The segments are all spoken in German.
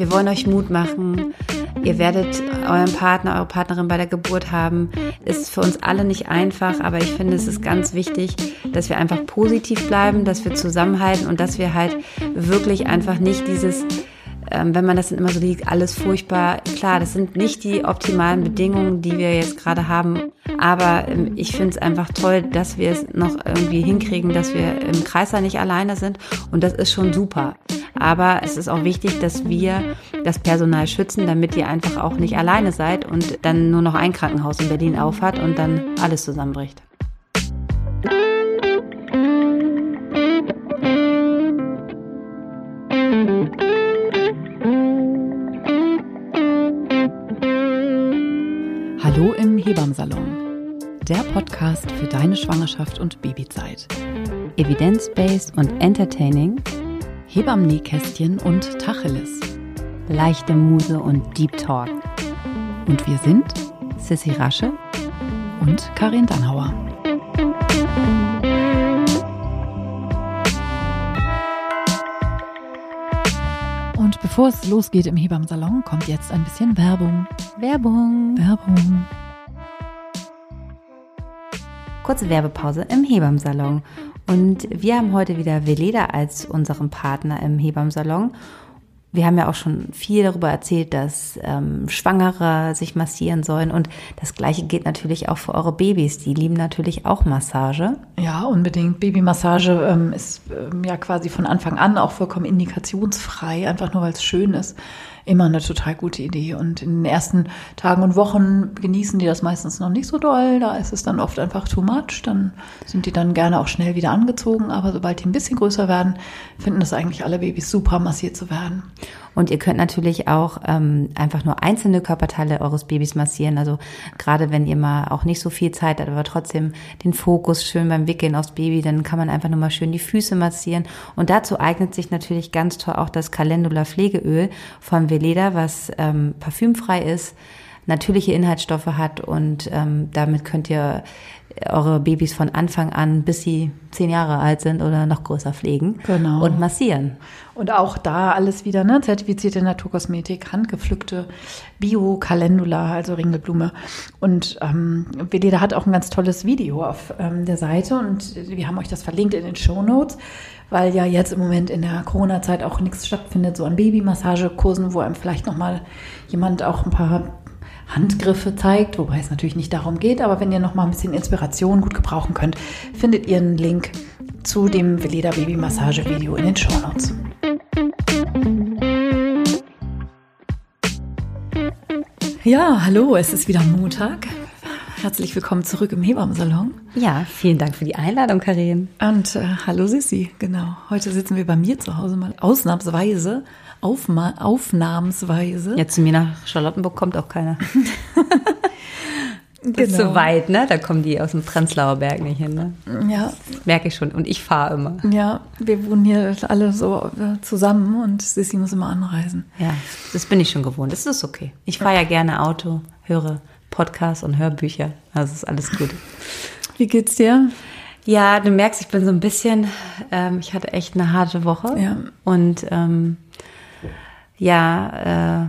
wir wollen euch Mut machen. Ihr werdet euren Partner, eure Partnerin bei der Geburt haben. Ist für uns alle nicht einfach, aber ich finde, es ist ganz wichtig, dass wir einfach positiv bleiben, dass wir zusammenhalten und dass wir halt wirklich einfach nicht dieses ähm, wenn man das dann immer so liegt, alles furchtbar. Klar, das sind nicht die optimalen Bedingungen, die wir jetzt gerade haben. Aber ähm, ich finde es einfach toll, dass wir es noch irgendwie hinkriegen, dass wir im Kreißsaal nicht alleine sind. Und das ist schon super. Aber es ist auch wichtig, dass wir das Personal schützen, damit ihr einfach auch nicht alleine seid und dann nur noch ein Krankenhaus in Berlin aufhat und dann alles zusammenbricht. Hebammsalon. Der Podcast für deine Schwangerschaft und Babyzeit. Evidence-based und entertaining. Hebammen-Nähkästchen und Tacheles. Leichte Muse und Deep Talk. Und wir sind Sissy Rasche und Karin Dannhauer. Und bevor es losgeht im Hebammsalon, kommt jetzt ein bisschen Werbung. Werbung. Werbung. Kurze Werbepause im Hebammsalon. Und wir haben heute wieder Veleda als unseren Partner im Hebammsalon. Wir haben ja auch schon viel darüber erzählt, dass ähm, Schwangere sich massieren sollen. Und das Gleiche gilt natürlich auch für eure Babys. Die lieben natürlich auch Massage. Ja, unbedingt. Babymassage ähm, ist ähm, ja quasi von Anfang an auch vollkommen indikationsfrei, einfach nur weil es schön ist immer eine total gute Idee. Und in den ersten Tagen und Wochen genießen die das meistens noch nicht so doll. Da ist es dann oft einfach too much. Dann sind die dann gerne auch schnell wieder angezogen. Aber sobald die ein bisschen größer werden, finden das eigentlich alle Babys super, massiert zu werden. Und ihr könnt natürlich auch ähm, einfach nur einzelne Körperteile eures Babys massieren. Also gerade wenn ihr mal auch nicht so viel Zeit habt, aber trotzdem den Fokus schön beim Wickeln aufs Baby, dann kann man einfach nur mal schön die Füße massieren. Und dazu eignet sich natürlich ganz toll auch das Calendula Pflegeöl von Veleda, was ähm, parfümfrei ist, natürliche Inhaltsstoffe hat und ähm, damit könnt ihr eure Babys von Anfang an, bis sie zehn Jahre alt sind oder noch größer pflegen genau. und massieren. Und auch da alles wieder, ne? Zertifizierte Naturkosmetik, handgepflückte Bio-Calendula, also Ringelblume. Und ähm, Veleda hat auch ein ganz tolles Video auf ähm, der Seite und wir haben euch das verlinkt in den Show Notes weil ja jetzt im Moment in der Corona-Zeit auch nichts stattfindet, so an Babymassagekursen, wo einem vielleicht nochmal jemand auch ein paar Handgriffe zeigt, wobei es natürlich nicht darum geht, aber wenn ihr noch mal ein bisschen Inspiration gut gebrauchen könnt, findet ihr einen Link zu dem Veleda Baby Massage Video in den Show Notes. Ja, hallo, es ist wieder Montag. Herzlich willkommen zurück im Hebammensalon. Ja, vielen Dank für die Einladung, Karin. Und äh, hallo Sissi, genau. Heute sitzen wir bei mir zu Hause mal ausnahmsweise Aufma Aufnahmsweise. Ja, zu mir nach Charlottenburg kommt auch keiner. Das genau. ist so weit, ne? Da kommen die aus dem Prenzlauer Berg nicht hin, ne? Ja. Das merke ich schon. Und ich fahre immer. Ja, wir wohnen hier alle so äh, zusammen und Sissi muss immer anreisen. Ja, das bin ich schon gewohnt. Das ist okay. Ich fahre ja gerne Auto, höre Podcasts und Hörbücher. Also ist alles gut. Wie geht's dir? Ja, du merkst, ich bin so ein bisschen, ähm, ich hatte echt eine harte Woche. Ja. Und ähm, ja, äh,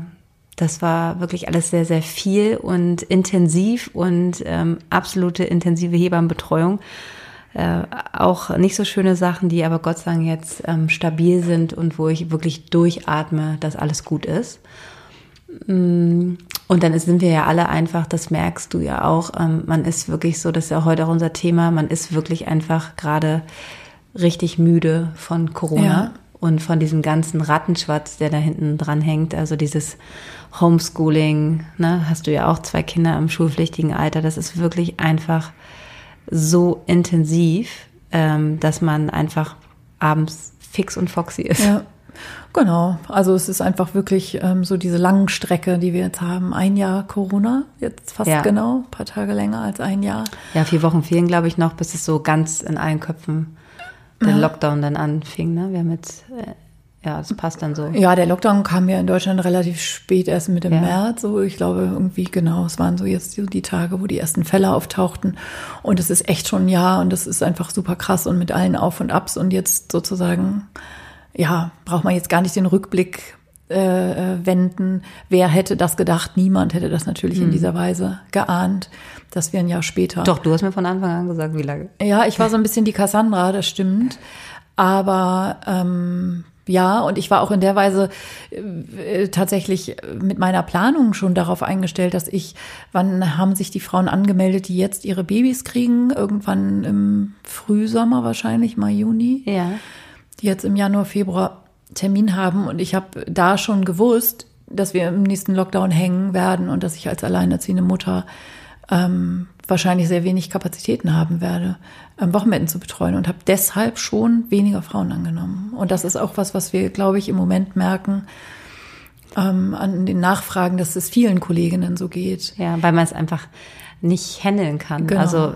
das war wirklich alles sehr, sehr viel und intensiv und ähm, absolute intensive Hebammenbetreuung. Äh, auch nicht so schöne Sachen, die aber Gott sei Dank jetzt ähm, stabil sind und wo ich wirklich durchatme, dass alles gut ist. Und dann sind wir ja alle einfach, das merkst du ja auch, ähm, man ist wirklich so, das ist ja heute auch unser Thema, man ist wirklich einfach gerade richtig müde von Corona. Ja und von diesem ganzen Rattenschwatz, der da hinten dran hängt, also dieses Homeschooling, ne, hast du ja auch zwei Kinder im schulpflichtigen Alter, das ist wirklich einfach so intensiv, ähm, dass man einfach abends fix und foxy ist. Ja. Genau, also es ist einfach wirklich ähm, so diese langen Strecke, die wir jetzt haben. Ein Jahr Corona, jetzt fast ja. genau, ein paar Tage länger als ein Jahr. Ja, vier Wochen fehlen, glaube ich, noch, bis es so ganz in allen Köpfen der ja. Lockdown dann anfing. Ne? Wir haben jetzt, äh, ja, das passt dann so. Ja, der Lockdown kam ja in Deutschland relativ spät, erst Mitte ja. März. So, ich glaube irgendwie genau, es waren so jetzt die Tage, wo die ersten Fälle auftauchten. Und es ist echt schon ein Jahr und das ist einfach super krass und mit allen Auf und Abs. Und jetzt sozusagen, ja, braucht man jetzt gar nicht den Rückblick äh, wenden. Wer hätte das gedacht? Niemand hätte das natürlich in dieser Weise geahnt, dass wir ein Jahr später. Doch, du hast mir von Anfang an gesagt, wie lange. Ja, ich war so ein bisschen die Cassandra, das stimmt. Aber ähm, ja, und ich war auch in der Weise äh, tatsächlich mit meiner Planung schon darauf eingestellt, dass ich, wann haben sich die Frauen angemeldet, die jetzt ihre Babys kriegen? Irgendwann im Frühsommer wahrscheinlich, Mai, Juni. Ja. Die jetzt im Januar, Februar Termin haben. Und ich habe da schon gewusst, dass wir im nächsten Lockdown hängen werden und dass ich als alleinerziehende Mutter ähm, wahrscheinlich sehr wenig Kapazitäten haben werde, ähm, Wochenenden zu betreuen und habe deshalb schon weniger Frauen angenommen. Und das ist auch was, was wir, glaube ich, im Moment merken ähm, an den Nachfragen, dass es vielen Kolleginnen so geht. Ja, weil man es einfach nicht handeln kann. Genau. Also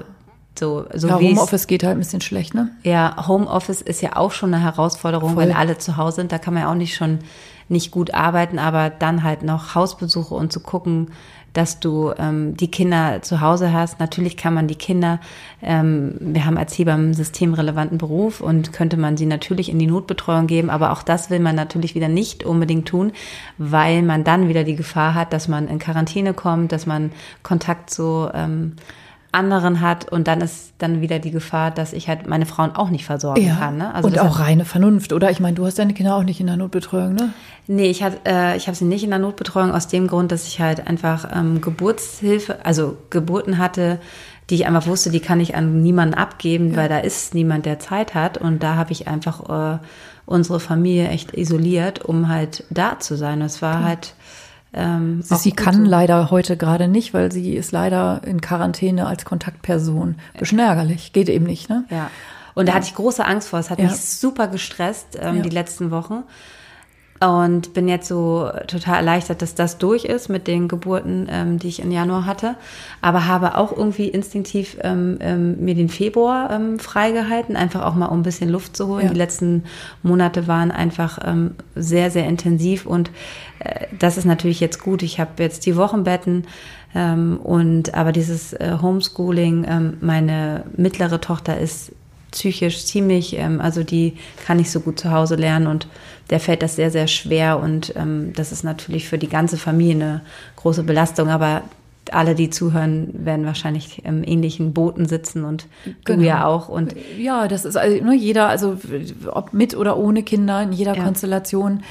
so, so Ja, Homeoffice geht halt ein bisschen schlecht, ne? Ja, Homeoffice ist ja auch schon eine Herausforderung, Voll. wenn alle zu Hause sind. Da kann man ja auch nicht schon nicht gut arbeiten, aber dann halt noch Hausbesuche und zu gucken, dass du ähm, die Kinder zu Hause hast. Natürlich kann man die Kinder, ähm, wir haben als Hebamme einen systemrelevanten Beruf und könnte man sie natürlich in die Notbetreuung geben, aber auch das will man natürlich wieder nicht unbedingt tun, weil man dann wieder die Gefahr hat, dass man in Quarantäne kommt, dass man Kontakt zu ähm, anderen hat und dann ist dann wieder die Gefahr, dass ich halt meine Frauen auch nicht versorgen kann. Ne? und deshalb- auch reine Vernunft, oder? Ich meine, du hast deine Kinder auch nicht in der Notbetreuung, ne? Nee, ich, hat, äh, ich habe sie nicht in der Notbetreuung aus dem Grund, dass ich halt einfach ähm, Geburtshilfe, also Geburten hatte, die ich einfach wusste, die kann ich an niemanden abgeben, weil da ist niemand, der Zeit hat. Und da habe ich einfach äh, unsere Familie echt isoliert, um halt da zu sein. Es war halt. Ähm, Sie gut kann leider heute gerade nicht, weil sie ist leider in Quarantäne als Kontaktperson. Bisschen ärgerlich, geht eben nicht, ne? Ja. Und da hatte ich große Angst vor. Es hat Ja. mich super gestresst, ähm, Ja. die letzten Wochen. Und bin jetzt so total erleichtert, dass das durch ist mit den Geburten, ähm, die ich im Januar hatte. Aber habe auch irgendwie instinktiv ähm, ähm, mir den Februar ähm, freigehalten, einfach auch mal um ein bisschen Luft zu holen. Ja. Die letzten Monate waren einfach ähm, sehr, sehr intensiv und äh, das ist natürlich jetzt gut. Ich habe jetzt die Wochenbetten ähm, und aber dieses äh, Homeschooling, ähm, meine mittlere Tochter ist psychisch ziemlich, ähm, also die kann nicht so gut zu Hause lernen und der fällt das sehr, sehr schwer und ähm, das ist natürlich für die ganze Familie eine große Belastung, aber alle, die zuhören, werden wahrscheinlich im ähnlichen Booten sitzen und Genau. du ja auch und Ja, das ist also, ne, jeder, also ob mit oder ohne Kinder, in jeder Ja. Konstellation,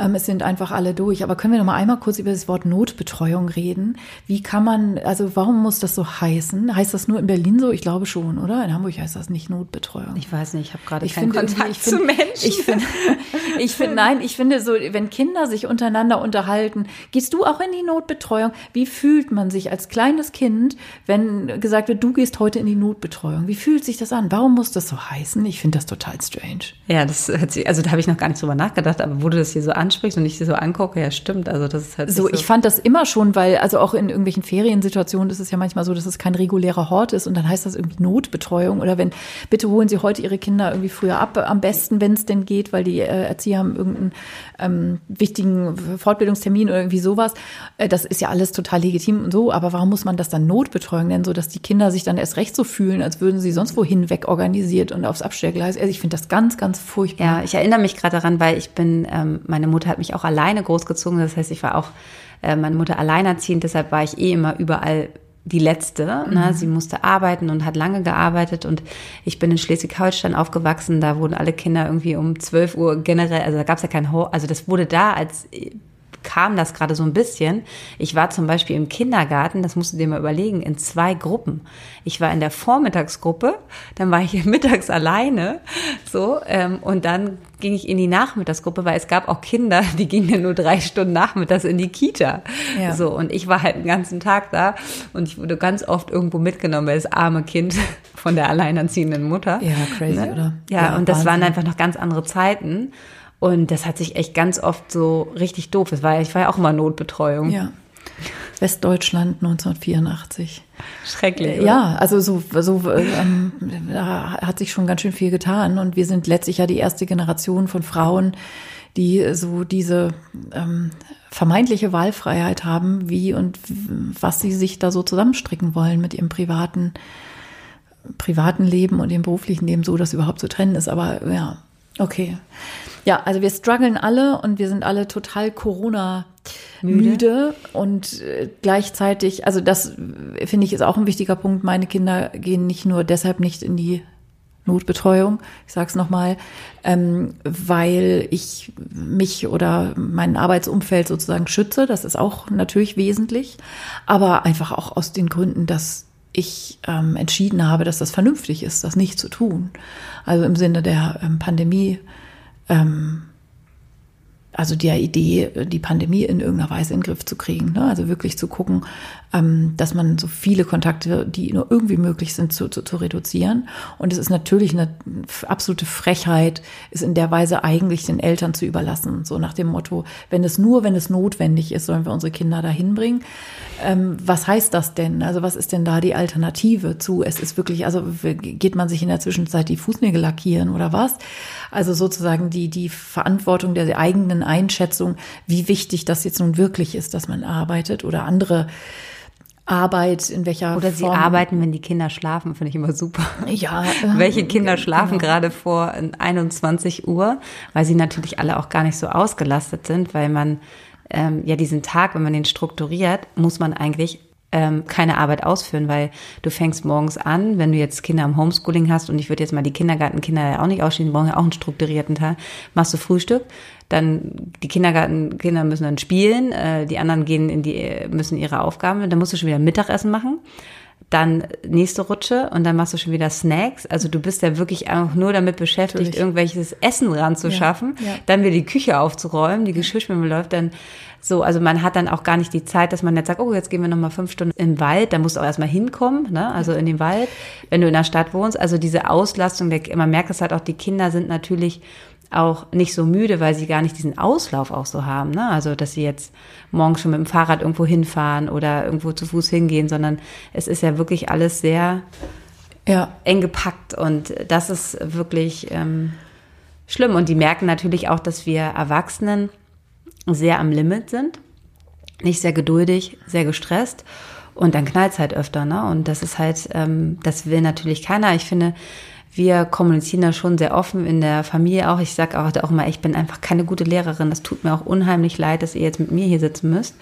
ähm, es sind einfach alle durch. Aber können wir noch mal einmal kurz über das Wort Notbetreuung reden? Wie kann man, also warum muss das so heißen? Heißt das nur in Berlin so? Ich glaube schon, oder? In Hamburg heißt das nicht Notbetreuung. ich weiß nicht, ich habe gerade keinen Kontakt ich finde, zu Menschen. Ich finde, ich finde, nein, ich finde so, wenn Kinder sich untereinander unterhalten, gehst du auch in die Notbetreuung? Wie fühlt man sich als kleines Kind, wenn gesagt wird, du gehst heute in die Notbetreuung? Wie fühlt sich das an? Warum muss das so heißen? Ich finde das total strange. ja, das hört sich, also da habe ich noch gar nicht drüber nachgedacht, aber du das hier so ansprichst und ich dir so angucke, ja stimmt, also das ist halt So, ich fand das immer schon, weil, also auch in irgendwelchen Feriensituationen ist es ja manchmal so, dass es kein regulärer Hort ist und dann heißt das irgendwie Notbetreuung oder wenn, bitte holen Sie heute Ihre Kinder irgendwie früher ab, am besten, wenn es denn geht, weil die äh, Erzieher haben irgendeinen ähm, wichtigen Fortbildungstermin oder irgendwie sowas. Äh, das ist ja alles total legitim und so, aber warum muss man das dann Notbetreuung nennen, so dass die Kinder sich dann erst recht so fühlen, als würden sie sonst wohin wegorganisiert und aufs Abstellgleis? Also ich finde das ganz, ganz furchtbar. Ja, ich erinnere mich gerade daran, weil ich bin, ähm, meine Mutter hat mich auch alleine großgezogen. Das heißt, ich war auch äh, meine Mutter alleinerziehend, deshalb war ich eh immer überall die Letzte. Ne? Sie musste arbeiten und hat lange gearbeitet und ich bin in Schleswig-Holstein aufgewachsen. Da wurden alle Kinder irgendwie um 12 Uhr generell, also da gab es ja kein, Ho also das wurde da als kam das gerade so ein bisschen. Ich war zum Beispiel im Kindergarten, das musst du dir mal überlegen, in zwei Gruppen. Ich war in der Vormittagsgruppe, dann war ich mittags alleine, so, ähm, und dann ging ich in die Nachmittagsgruppe, weil es gab auch Kinder, die gingen ja nur drei Stunden nachmittags in die Kita. Ja. So, und ich war halt den ganzen Tag da und ich wurde ganz oft irgendwo mitgenommen, weil das arme Kind von der alleinerziehenden Mutter. Ja, crazy, oder? Ja, Ja, und das waren einfach noch ganz andere Zeiten. Und das hat sich echt ganz oft so richtig doof. Es war, ich war ja auch immer Notbetreuung. Ja. Westdeutschland 1984. Schrecklich. oder? Ja, also so, so ähm, da hat sich schon ganz schön viel getan und wir sind letztlich ja die erste Generation von Frauen, die so diese ähm, vermeintliche Wahlfreiheit haben, wie und was sie sich da so zusammenstricken wollen mit ihrem privaten privaten Leben und ihrem beruflichen Leben, so dass überhaupt zu trennen ist. Aber ja, Okay. Ja, also wir strugglen alle und wir sind alle total Corona müde, müde und äh, gleichzeitig, also das äh, finde ich ist auch ein wichtiger Punkt. Meine Kinder gehen nicht nur deshalb nicht in die Notbetreuung, ich sage es nochmal, ähm, weil ich mich oder mein Arbeitsumfeld sozusagen schütze. Das ist auch natürlich wesentlich, aber einfach auch aus den Gründen, dass ich ähm, entschieden habe, dass das vernünftig ist, das nicht zu tun. Also im Sinne der ähm, Pandemie. Ähm, also der Idee, die Pandemie in irgendeiner Weise in den Griff zu kriegen. Ne? Also wirklich zu gucken, ähm, dass man so viele Kontakte, die nur irgendwie möglich sind, zu, zu, zu reduzieren. Und es ist natürlich eine absolute Frechheit, es in der Weise eigentlich den Eltern zu überlassen. So nach dem Motto, wenn es nur, wenn es notwendig ist, sollen wir unsere Kinder dahin bringen. Ähm, was heißt das denn? Also was ist denn da die Alternative zu? Es ist wirklich, also geht man sich in der Zwischenzeit die Fußnägel lackieren oder was? Also sozusagen die, die Verantwortung der eigenen Einschätzung, wie wichtig das jetzt nun wirklich ist, dass man arbeitet oder andere Arbeit, in welcher Oder sie Form. arbeiten, wenn die Kinder schlafen, finde ich immer super. Ja. Welche Kinder schlafen genau. gerade vor 21 Uhr, weil sie natürlich alle auch gar nicht so ausgelastet sind, weil man ähm, ja diesen Tag, wenn man den strukturiert, muss man eigentlich ähm, keine Arbeit ausführen, weil du fängst morgens an, wenn du jetzt Kinder im Homeschooling hast und ich würde jetzt mal die Kindergartenkinder ja auch nicht ausschließen, brauchen ja auch einen strukturierten Tag, machst du Frühstück, dann die Kindergartenkinder müssen dann spielen, äh, die anderen gehen in die müssen ihre Aufgaben, dann musst du schon wieder Mittagessen machen. Dann nächste Rutsche und dann machst du schon wieder Snacks. Also du bist ja wirklich einfach nur damit beschäftigt, Natürlich. irgendwelches Essen ranzuschaffen, ja, ja. dann wieder die Küche aufzuräumen, die Geschirrspülung läuft, dann so, also man hat dann auch gar nicht die Zeit, dass man jetzt sagt, oh, jetzt gehen wir nochmal fünf Stunden im Wald, da musst du auch erstmal hinkommen, ne? also in den Wald, wenn du in der Stadt wohnst. Also diese Auslastung, man merkt es halt auch, die Kinder sind natürlich auch nicht so müde, weil sie gar nicht diesen Auslauf auch so haben. Ne? Also, dass sie jetzt morgens schon mit dem Fahrrad irgendwo hinfahren oder irgendwo zu Fuß hingehen, sondern es ist ja wirklich alles sehr ja. eng gepackt und das ist wirklich ähm, schlimm. Und die merken natürlich auch, dass wir Erwachsenen sehr am Limit sind, nicht sehr geduldig, sehr gestresst. Und dann knallt es halt öfter, ne? Und das ist halt, ähm, das will natürlich keiner. Ich finde, wir kommunizieren da schon sehr offen in der Familie auch. Ich sage auch, auch immer, ich bin einfach keine gute Lehrerin. Das tut mir auch unheimlich leid, dass ihr jetzt mit mir hier sitzen müsst.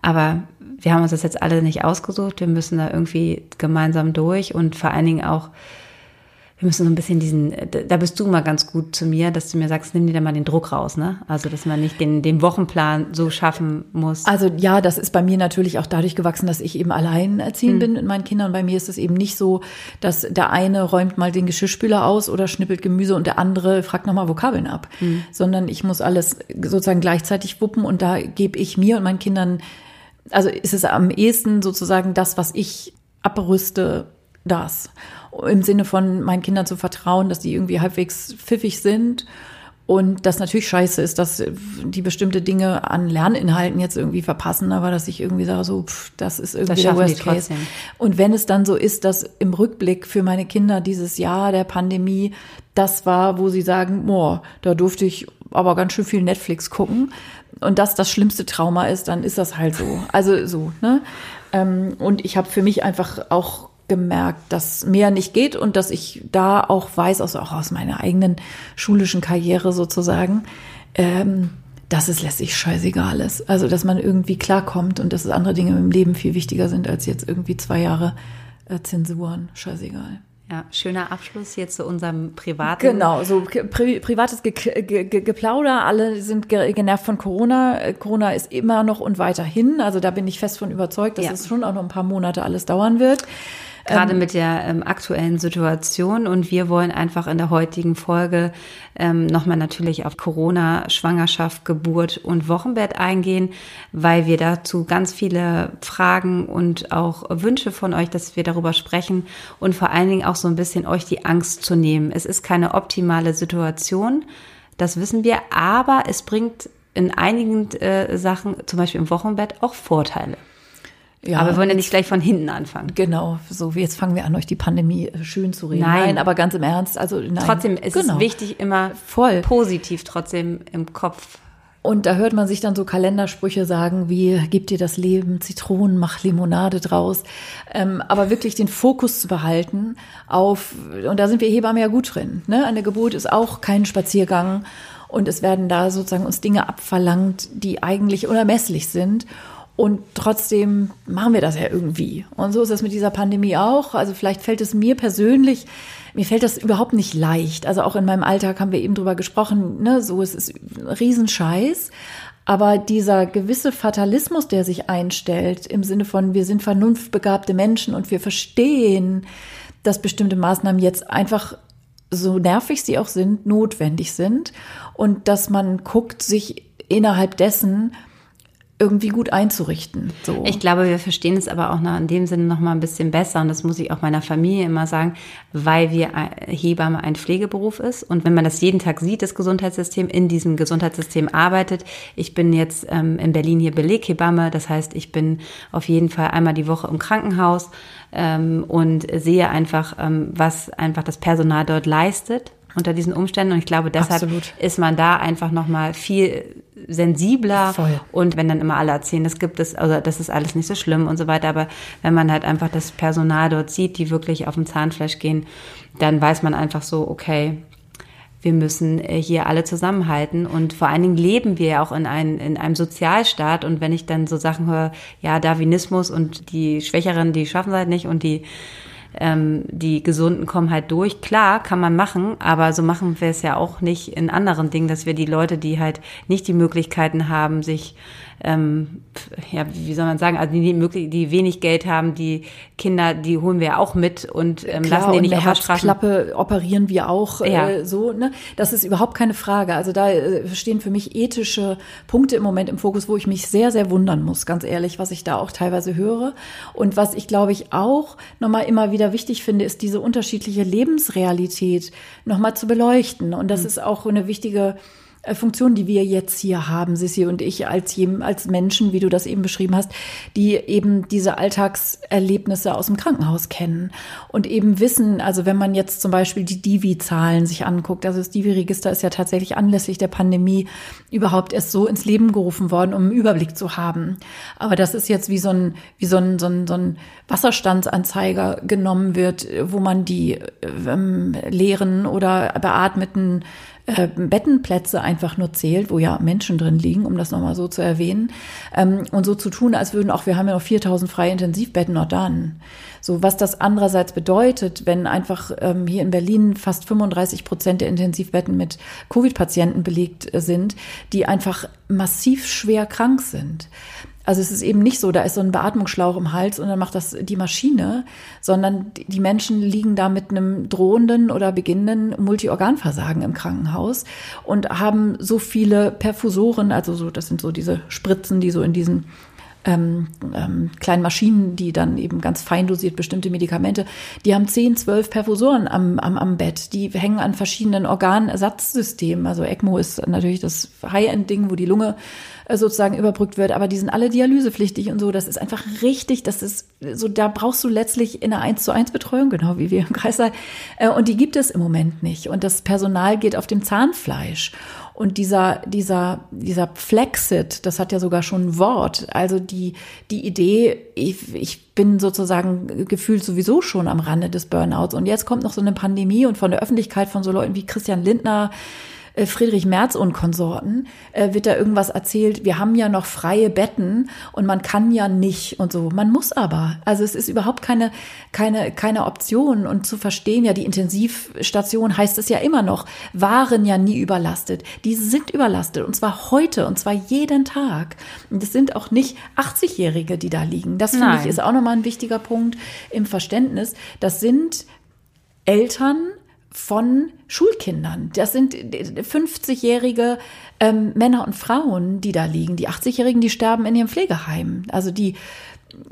Aber wir haben uns das jetzt alle nicht ausgesucht. Wir müssen da irgendwie gemeinsam durch und vor allen Dingen auch wir müssen so ein bisschen diesen, da bist du mal ganz gut zu mir, dass du mir sagst, nimm dir da mal den Druck raus, ne? Also, dass man nicht den, den Wochenplan so schaffen muss. Also, ja, das ist bei mir natürlich auch dadurch gewachsen, dass ich eben alleinerziehend mhm. bin mit meinen Kindern. Bei mir ist es eben nicht so, dass der eine räumt mal den Geschirrspüler aus oder schnippelt Gemüse und der andere fragt nochmal Vokabeln ab, mhm. sondern ich muss alles sozusagen gleichzeitig wuppen und da gebe ich mir und meinen Kindern, also ist es am ehesten sozusagen das, was ich abrüste, das im Sinne von meinen Kindern zu vertrauen, dass die irgendwie halbwegs pfiffig sind. Und das natürlich scheiße ist, dass die bestimmte Dinge an Lerninhalten jetzt irgendwie verpassen, aber dass ich irgendwie sage, so, pff, das ist irgendwie das der Worst Case. Und wenn es dann so ist, dass im Rückblick für meine Kinder dieses Jahr der Pandemie das war, wo sie sagen, boah, da durfte ich aber ganz schön viel Netflix gucken und das das schlimmste Trauma ist, dann ist das halt so. Also so, ne? Ähm, und ich habe für mich einfach auch gemerkt, dass mehr nicht geht und dass ich da auch weiß, also auch aus meiner eigenen schulischen Karriere sozusagen, ähm, dass es lässig scheißegal ist. Also, dass man irgendwie klarkommt und dass andere Dinge im Leben viel wichtiger sind als jetzt irgendwie zwei Jahre äh, Zensuren. Scheißegal. Ja, schöner Abschluss hier zu unserem privaten. Genau, so pri privates Ge Ge Ge Geplauder. Alle sind genervt von Corona. Corona ist immer noch und weiterhin. Also da bin ich fest von überzeugt, dass ja. es schon auch noch ein paar Monate alles dauern wird. Gerade ähm, mit der ähm, aktuellen Situation. Und wir wollen einfach in der heutigen Folge ähm, nochmal natürlich auf Corona, Schwangerschaft, Geburt und Wochenbett eingehen, weil wir dazu ganz viele Fragen und auch Wünsche von euch, dass wir darüber sprechen und vor allen Dingen auch so ein bisschen euch die Angst zu nehmen. Es ist keine optimale Situation. Das wissen wir, aber es bringt in einigen äh, Sachen, zum Beispiel im Wochenbett, auch Vorteile. Ja, aber wir wollen ja nicht gleich von hinten anfangen. Genau, so wie jetzt fangen wir an, euch die Pandemie äh, schön zu reden. Nein, nein aber ganz im Ernst, also nein. Trotzdem ist genau. es wichtig, immer voll positiv trotzdem im Kopf Und da hört man sich dann so Kalendersprüche sagen wie, gib dir das Leben Zitronen, mach Limonade draus. Ähm, aber wirklich den Fokus zu behalten auf, und da sind wir Hebammen ja gut drin. Ne? Eine Geburt ist auch kein Spaziergang. Und es werden da sozusagen uns Dinge abverlangt, die eigentlich unermesslich sind. Und trotzdem machen wir das ja irgendwie. Und so ist es mit dieser Pandemie auch. Also vielleicht fällt es mir persönlich, mir fällt das überhaupt nicht leicht. Also auch in meinem Alltag haben wir eben drüber gesprochen, ne, so es ist ein Riesenscheiß. Aber dieser gewisse Fatalismus, der sich einstellt, im Sinne von, wir sind vernunftbegabte Menschen und wir verstehen, dass bestimmte Maßnahmen jetzt einfach so nervig sie auch sind, notwendig sind und dass man guckt, sich innerhalb dessen irgendwie gut einzurichten. So. Ich glaube, wir verstehen es aber auch noch in dem Sinne noch mal ein bisschen besser und das muss ich auch meiner Familie immer sagen, weil wir Hebamme ein Pflegeberuf ist und wenn man das jeden Tag sieht, das Gesundheitssystem in diesem Gesundheitssystem arbeitet. Ich bin jetzt ähm, in Berlin hier Beleghebamme, das heißt, ich bin auf jeden Fall einmal die Woche im Krankenhaus ähm, und sehe einfach, ähm, was einfach das Personal dort leistet unter diesen Umständen. Und ich glaube, deshalb Absolut. ist man da einfach nochmal viel sensibler. Voll. Und wenn dann immer alle erzählen, das gibt es, also das ist alles nicht so schlimm und so weiter. Aber wenn man halt einfach das Personal dort sieht, die wirklich auf dem Zahnfleisch gehen, dann weiß man einfach so, okay, wir müssen äh, hier alle zusammenhalten und vor allen Dingen leben wir ja auch in, ein, in einem Sozialstaat und wenn ich dann so Sachen höre, ja, Darwinismus und die Schwächeren, die schaffen es halt nicht und die ähm, die Gesunden kommen halt durch. Klar, kann man machen, aber so machen wir es ja auch nicht in anderen Dingen, dass wir die Leute, die halt nicht die Möglichkeiten haben, sich ähm, ja, wie soll man sagen, also die, die, die wenig Geld haben, die Kinder, die holen wir auch mit und ähm, Klar, lassen die nicht auf der Herzklappe operieren wir auch ja. äh, so. Ne? Das ist überhaupt keine Frage. Also da äh, stehen für mich ethische Punkte im Moment im Fokus, wo ich mich sehr, sehr wundern muss, ganz ehrlich, was ich da auch teilweise höre. Und was ich, glaube ich, auch nochmal immer wieder wichtig finde, ist diese unterschiedliche Lebensrealität nochmal zu beleuchten. Und das mhm. ist auch eine wichtige äh, Funktion, die wir jetzt hier haben, Sissi und ich als, als Menschen, wie du das eben beschrieben hast, die eben diese Alltagserlebnisse aus dem Krankenhaus kennen und eben wissen, also wenn man jetzt zum Beispiel die Divi-Zahlen sich anguckt, also das Divi-Register ist ja tatsächlich anlässlich der Pandemie überhaupt erst so ins Leben gerufen worden, um einen Überblick zu haben. Aber das ist jetzt wie so ein, wie so ein, so ein, so ein Wasserstandsanzeiger genommen wird, wo man die ähm, leeren oder beatmeten äh, Bettenplätze einfach nur zählt, wo ja Menschen drin liegen, um das nochmal so zu erwähnen, ähm, und so zu tun, als würden auch, wir haben ja noch 4000 freie Intensivbetten noch dann. So, was das andererseits bedeutet, wenn einfach ähm, hier in Berlin fast 35 Prozent der Intensivbetten mit Covid-Patienten belegt äh, sind, die einfach massiv schwer krank sind. Also es ist eben nicht so, da ist so ein Beatmungsschlauch im Hals und dann macht das die Maschine, sondern die Menschen liegen da mit einem drohenden oder beginnenden Multiorganversagen im Krankenhaus und haben so viele Perfusoren, also so, das sind so diese Spritzen, die so in diesen ähm, ähm, kleinen Maschinen, die dann eben ganz fein dosiert bestimmte Medikamente, die haben 10, 12 Perfusoren am, am, am Bett. Die hängen an verschiedenen Organersatzsystemen. Also ECMO ist natürlich das High-End-Ding, wo die Lunge äh, sozusagen überbrückt wird, aber die sind alle dialysepflichtig und so. Das ist einfach richtig. Das ist so, da brauchst du letztlich in einer 1 zu 1 Betreuung, genau wie wir im Kreissaal. Äh, und die gibt es im Moment nicht. Und das Personal geht auf dem Zahnfleisch. Und dieser, dieser, dieser Flexit, das hat ja sogar schon ein Wort. Also die, die Idee, ich, ich bin sozusagen gefühlt sowieso schon am Rande des Burnouts. Und jetzt kommt noch so eine Pandemie und von der Öffentlichkeit von so Leuten wie Christian Lindner, Friedrich Merz und Konsorten äh, wird da irgendwas erzählt, wir haben ja noch freie Betten und man kann ja nicht und so. Man muss aber. Also es ist überhaupt keine, keine, keine Option und zu verstehen, ja, die Intensivstation heißt es ja immer noch, waren ja nie überlastet. Die sind überlastet und zwar heute und zwar jeden Tag. Und es sind auch nicht 80-Jährige, die da liegen. Das finde ich ist auch nochmal ein wichtiger Punkt im Verständnis. Das sind Eltern von Schulkindern. Das sind 50-jährige ähm, Männer und Frauen, die da liegen. Die 80-Jährigen, die sterben in ihrem Pflegeheim. Also die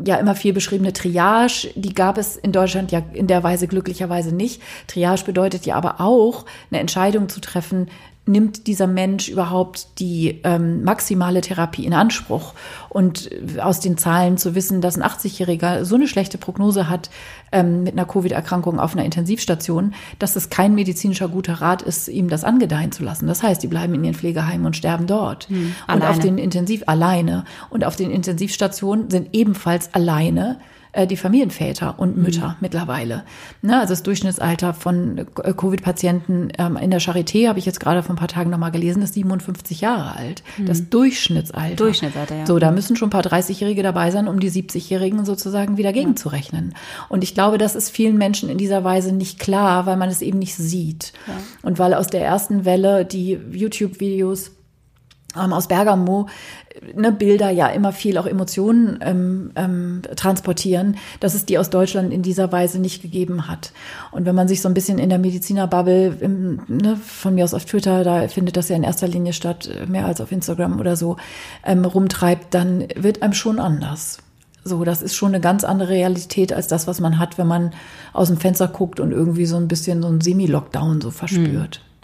ja immer viel beschriebene Triage, die gab es in Deutschland ja in der Weise glücklicherweise nicht. Triage bedeutet ja aber auch, eine Entscheidung zu treffen, nimmt dieser Mensch überhaupt die ähm, maximale Therapie in Anspruch? Und aus den Zahlen zu wissen, dass ein 80-Jähriger so eine schlechte Prognose hat ähm, mit einer Covid-Erkrankung auf einer Intensivstation, dass es kein medizinischer guter Rat ist, ihm das angedeihen zu lassen. Das heißt, die bleiben in ihren Pflegeheimen und sterben dort. Hm, und auf den Intensiv alleine. Und auf den Intensivstationen sind ebenfalls alleine äh, die Familienväter und mhm. Mütter mhm. mittlerweile. Ne, also das Durchschnittsalter von äh, Covid-Patienten ähm, in der Charité, habe ich jetzt gerade vor ein paar Tagen nochmal gelesen, ist 57 Jahre alt. Mhm. Das Durchschnittsalter. Durchschnittsalter, ja. So, da müssen schon ein paar 30-Jährige dabei sein, um die 70-Jährigen sozusagen wieder gegenzurechnen. Und ich glaube, das ist vielen Menschen in dieser Weise nicht klar, weil man es eben nicht sieht. Ja. Und weil aus der ersten Welle die YouTube-Videos ähm, aus Bergamo ne, Bilder ja immer viel auch Emotionen ähm, ähm, transportieren, dass es die aus Deutschland in dieser Weise nicht gegeben hat. Und wenn man sich so ein bisschen in der Medizinerbubble, im, ne, von mir aus auf Twitter, da findet das ja in erster Linie statt, mehr als auf Instagram oder so, ähm, rumtreibt, dann wird einem schon anders. So, das ist schon eine ganz andere Realität als das, was man hat, wenn man aus dem Fenster guckt und irgendwie so ein bisschen so ein Semi-Lockdown so verspürt. Hm.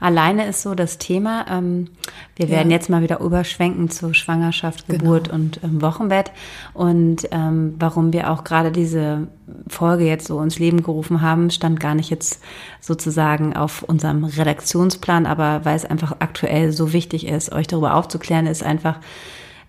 Alleine ist so das Thema. Ähm, wir werden ja. jetzt mal wieder überschwenken zu Schwangerschaft, genau. Geburt genau. und ähm, Wochenbett. Und ähm, warum wir auch gerade diese Folge jetzt so ins Leben gerufen haben, stand gar nicht jetzt sozusagen auf unserem Redaktionsplan, aber weil es einfach aktuell so wichtig ist, euch darüber aufzuklären, ist einfach,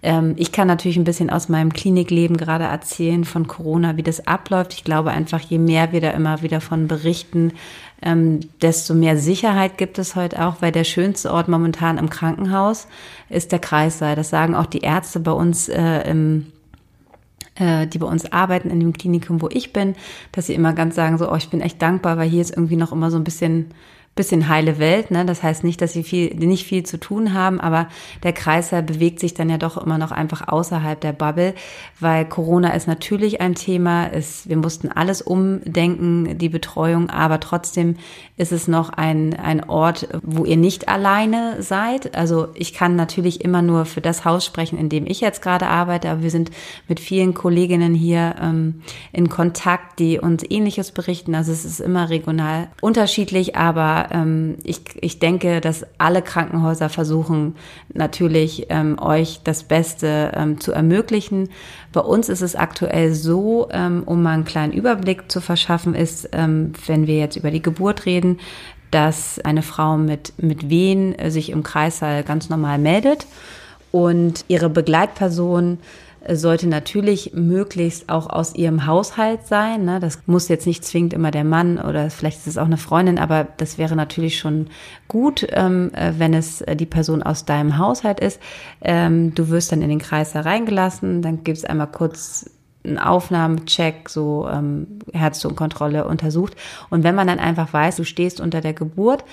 ähm, ich kann natürlich ein bisschen aus meinem Klinikleben gerade erzählen von Corona, wie das abläuft. Ich glaube einfach, je mehr wir da immer wieder von berichten, ähm, desto mehr Sicherheit gibt es heute auch, weil der schönste Ort momentan im Krankenhaus ist der Kreissaal. Das sagen auch die Ärzte bei uns äh, im äh, die bei uns arbeiten in dem Klinikum, wo ich bin, dass sie immer ganz sagen so, oh, ich bin echt dankbar, weil hier ist irgendwie noch immer so ein bisschen bisschen heile Welt. Ne? Das heißt nicht, dass sie viel, nicht viel zu tun haben, aber der Kreislauf bewegt sich dann ja doch immer noch einfach außerhalb der Bubble, weil Corona ist natürlich ein Thema. Ist, wir mussten alles umdenken, die Betreuung, aber trotzdem ist es noch ein, ein Ort, wo ihr nicht alleine seid. Also ich kann natürlich immer nur für das Haus sprechen, in dem ich jetzt gerade arbeite, aber wir sind mit vielen Kolleginnen hier ähm, in Kontakt, die uns Ähnliches berichten. Also es ist immer regional unterschiedlich, aber ähm, ich, ich denke, dass alle Krankenhäuser versuchen natürlich ähm, euch das Beste ähm, zu ermöglichen. Bei uns ist es aktuell so, ähm, um mal einen kleinen Überblick zu verschaffen, ist, ähm, wenn wir jetzt über die Geburt reden, dass eine Frau mit, mit Wehen sich im Kreissaal ganz normal meldet und ihre Begleitperson sollte natürlich möglichst auch aus ihrem Haushalt sein. Ne? Das muss jetzt nicht zwingend immer der Mann oder vielleicht ist es auch eine Freundin, aber das wäre natürlich schon gut, ähm, äh, wenn es äh, die Person aus deinem Haushalt ist. Ähm, du wirst dann in den Kreis hereingelassen, dann gibt es einmal kurz einen Aufnahmecheck, so ähm, Herztonkontrolle untersucht. Und wenn man dann einfach weiß, du stehst unter der Geburt,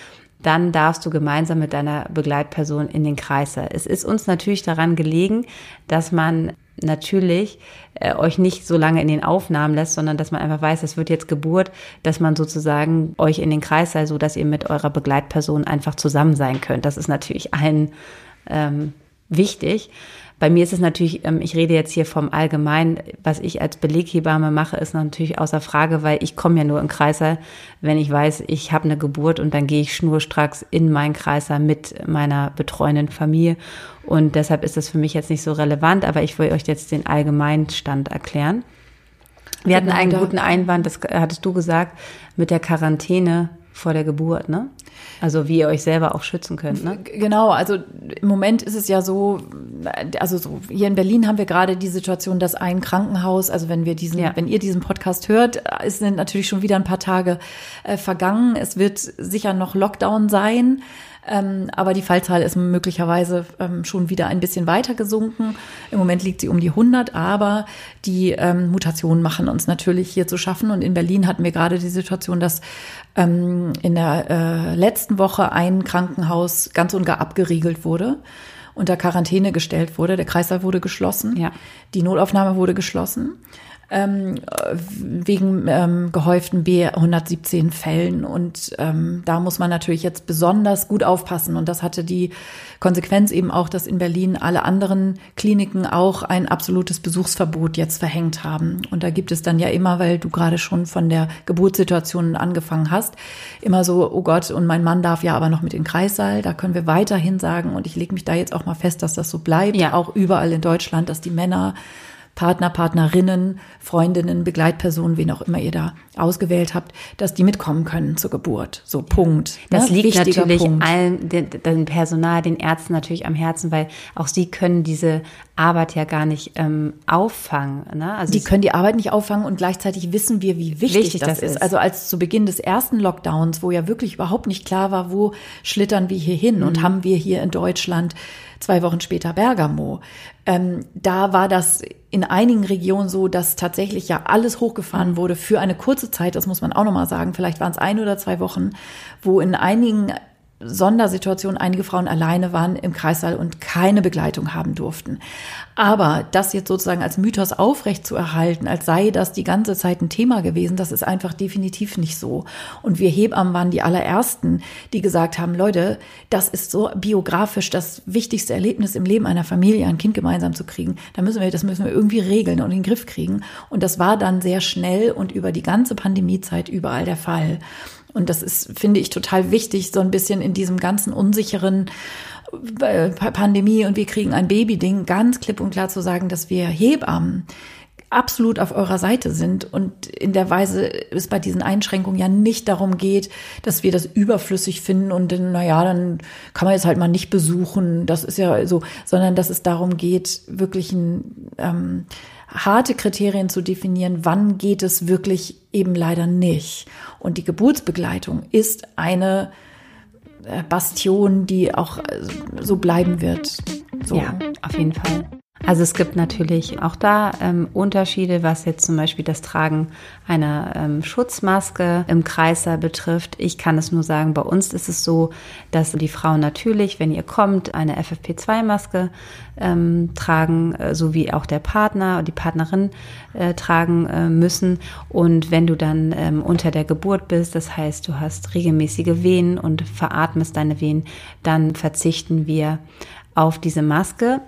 dann darfst du gemeinsam mit deiner Begleitperson in den Kreis. Es ist uns natürlich daran gelegen, dass man natürlich äh, euch nicht so lange in den Aufnahmen lässt, sondern dass man einfach weiß, es wird jetzt Geburt, dass man sozusagen euch in den Kreis sei, so dass ihr mit eurer Begleitperson einfach zusammen sein könnt. Das ist natürlich allen ähm, wichtig. Bei mir ist es natürlich, ähm, ich rede jetzt hier vom Allgemeinen, was ich als Beleghebamme mache, ist natürlich außer Frage, weil ich komme ja nur in Kreißsaal, wenn ich weiß, ich habe eine Geburt und dann gehe ich schnurstracks in meinen Kreißsaal mit meiner betreuenden Familie. Und deshalb ist das für mich jetzt nicht so relevant, aber ich will euch jetzt den Allgemeinstand erklären. Wir hatten einen guten Einwand, das hattest du gesagt, mit der Quarantäne vor der Geburt, ne? Also wie ihr euch selber auch schützen könnt, ne? Genau, also im Moment ist es ja so, also so hier in Berlin haben wir gerade die Situation, dass ein Krankenhaus, also wenn wir diesen, ja. wenn ihr diesen Podcast hört, ist natürlich schon wieder ein paar Tage äh, vergangen. Es wird sicher noch Lockdown sein. Ähm, aber die Fallzahl ist möglicherweise ähm, schon wieder ein bisschen weiter gesunken. Im Moment liegt sie um die 100, aber die ähm, Mutationen machen uns natürlich hier zu schaffen. Und in Berlin hatten wir gerade die Situation, dass ähm, in der äh, letzten Woche ein Krankenhaus ganz und gar abgeriegelt wurde unter Quarantäne gestellt wurde. Der Kreislauf wurde geschlossen. Ja. Die Notaufnahme wurde geschlossen. Ähm, wegen ähm, gehäuften B117 Fällen. Und ähm, da muss man natürlich jetzt besonders gut aufpassen. Und das hatte die Konsequenz eben auch, dass in Berlin alle anderen Kliniken auch ein absolutes Besuchsverbot jetzt verhängt haben. Und da gibt es dann ja immer, weil du gerade schon von der Geburtssituation angefangen hast, immer so, oh Gott, und mein Mann darf ja aber noch mit in den Kreissaal. Da können wir weiterhin sagen, und ich lege mich da jetzt auch mal fest, dass das so bleibt, ja. auch überall in Deutschland, dass die Männer Partner, Partnerinnen, Freundinnen, Begleitpersonen, wen auch immer ihr da ausgewählt habt, dass die mitkommen können zur Geburt. So Punkt. Das ne? liegt Wichtiger natürlich Punkt. allen, den, den, Personal, den Ärzten natürlich am Herzen, weil auch sie können diese Arbeit ja gar nicht ähm, auffangen. Ne? Also die können die Arbeit nicht auffangen und gleichzeitig wissen wir, wie wichtig, wichtig das, das ist. Also als zu Beginn des ersten Lockdowns, wo ja wirklich überhaupt nicht klar war, wo schlittern wir hier hin mhm. und haben wir hier in Deutschland zwei Wochen später Bergamo. Ähm, da war das in einigen Regionen so, dass tatsächlich ja alles hochgefahren wurde für eine kurze Zeit, das muss man auch nochmal sagen, vielleicht waren es ein oder zwei Wochen, wo in einigen Sondersituation einige Frauen alleine waren im Kreissaal und keine Begleitung haben durften. Aber das jetzt sozusagen als Mythos aufrecht zu erhalten, als sei das die ganze Zeit ein Thema gewesen, das ist einfach definitiv nicht so. Und wir Hebammen waren die allerersten, die gesagt haben, Leute, das ist so biografisch das wichtigste Erlebnis im Leben einer Familie, ein Kind gemeinsam zu kriegen. Da müssen wir, das müssen wir irgendwie regeln und in den Griff kriegen. Und das war dann sehr schnell und über die ganze Pandemiezeit überall der Fall. Und das ist, finde ich, total wichtig, so ein bisschen in diesem ganzen unsicheren äh, Pandemie und wir kriegen ein Baby-Ding ganz klipp und klar zu sagen, dass wir Hebammen absolut auf eurer Seite sind und in der Weise es bei diesen Einschränkungen ja nicht darum geht, dass wir das überflüssig finden und dann, naja, dann kann man jetzt halt mal nicht besuchen, das ist ja so, sondern dass es darum geht, wirklich ein ähm, harte Kriterien zu definieren, wann geht es wirklich eben leider nicht. Und die Geburtsbegleitung ist eine äh, Bastion, die auch äh, so bleiben wird. So. Ja, auf jeden Fall. Also es gibt natürlich auch da ähm, Unterschiede, was jetzt zum Beispiel das Tragen einer ähm, Schutzmaske im Kreißsaal betrifft. Ich kann es nur sagen, bei uns ist es so, dass die Frauen natürlich, wenn ihr kommt, eine FFP2-Maske ähm, tragen, äh, so wie auch der Partner oder die Partnerin äh, tragen äh, müssen. Und wenn du dann ähm, unter der Geburt bist, das heißt, du hast regelmäßige Wehen und veratmest deine Wehen, dann verzichten wir auf diese Maske.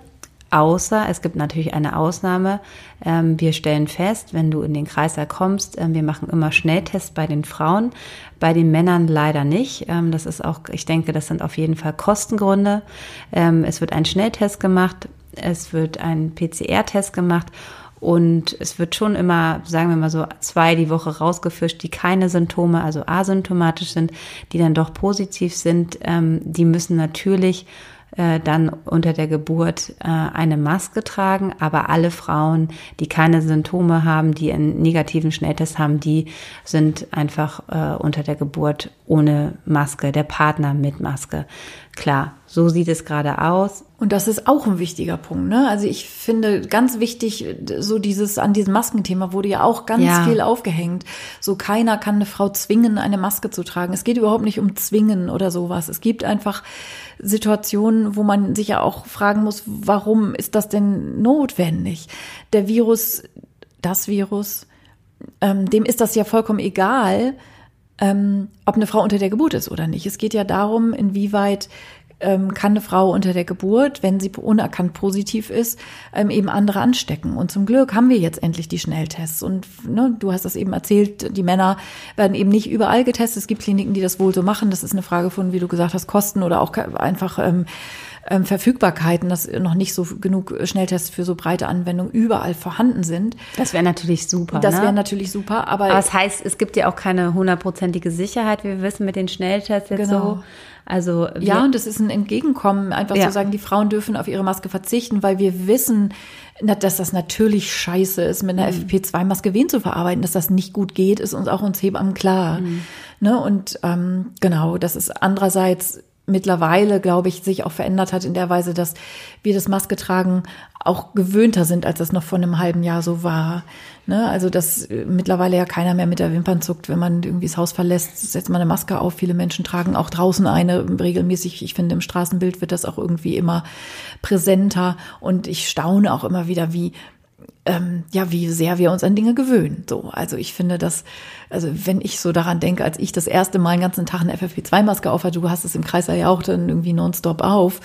Außer, es gibt natürlich eine Ausnahme. Ähm, wir stellen fest, wenn du in den Kreislauf kommst, ähm, wir machen immer Schnelltests bei den Frauen, bei den Männern leider nicht. Ähm, das ist auch, ich denke, das sind auf jeden Fall Kostengründe. Es wird ein Schnelltest gemacht, es wird ein PCR-Test gemacht und es wird schon immer, sagen wir mal so, zwei die Woche rausgefischt, die keine Symptome, also asymptomatisch sind, die dann doch positiv sind. Die müssen natürlich äh, dann unter der Geburt äh, eine Maske tragen, aber alle Frauen, die keine Symptome haben, die einen negativen Schnelltest haben, die sind einfach äh, unter der Geburt ohne Maske, der Partner mit Maske. Klar, so sieht es gerade aus. Und das ist auch ein wichtiger Punkt. Ne? Also ich finde ganz wichtig, so dieses an diesem Maskenthema wurde ja auch ganz ja. viel aufgehängt. So keiner kann eine Frau zwingen, eine Maske zu tragen. Es geht überhaupt nicht um zwingen oder sowas. Es gibt einfach Situationen, wo man sich ja auch fragen muss, warum ist das denn notwendig? Der Virus, das Virus, ähm, dem ist das ja vollkommen egal, ähm, ob eine Frau unter der Geburt ist oder nicht. Es geht ja darum, inwieweit ähm, kann eine Frau unter der Geburt, wenn sie unerkannt positiv ist, ähm, eben andere anstecken. Und zum Glück haben wir jetzt endlich die Schnelltests. Und ne, du hast das eben erzählt, die Männer werden eben nicht überall getestet. Es gibt Kliniken, die das wohl so machen. Das ist eine Frage von, wie du gesagt hast, Kosten oder auch einfach ähm, ähm, Verfügbarkeiten, dass noch nicht so genug Schnelltests für so breite Anwendung überall vorhanden sind. Das wäre natürlich super. Das ne? wäre natürlich super, aber. Aber das heißt, es gibt ja auch keine hundertprozentige Sicherheit, wie wir wissen, mit den Schnelltests jetzt genau. so. Also ja, und es ist ein Entgegenkommen, einfach ja. zu sagen, die Frauen dürfen auf ihre Maske verzichten, weil wir wissen, dass das natürlich scheiße ist, mit einer mhm. FFP2-Maske wen zu verarbeiten, dass das nicht gut geht, ist uns auch uns Hebammen klar. Mhm. Ne? Und ähm, genau, das ist andererseits mittlerweile, glaube ich, sich auch verändert hat in der Weise, dass wir das Maske tragen auch gewöhnter sind, als das noch vor einem halben Jahr so war. Ne? Also, dass äh, mittlerweile ja keiner mehr mit der Wimpern zuckt, wenn man irgendwie das Haus verlässt, setzt man eine Maske auf. Viele Menschen tragen auch draußen eine regelmäßig. Ich finde, im Straßenbild wird das auch irgendwie immer präsenter. Und ich staune auch immer wieder, wie ähm, ja, wie sehr wir uns an Dinge gewöhnen. So, also ich finde das, also wenn ich so daran denke, als ich das erste Mal den ganzen Tag eine FFP2-Maske auf hatte, du hast es im Kreis ja auch dann irgendwie nonstop auf,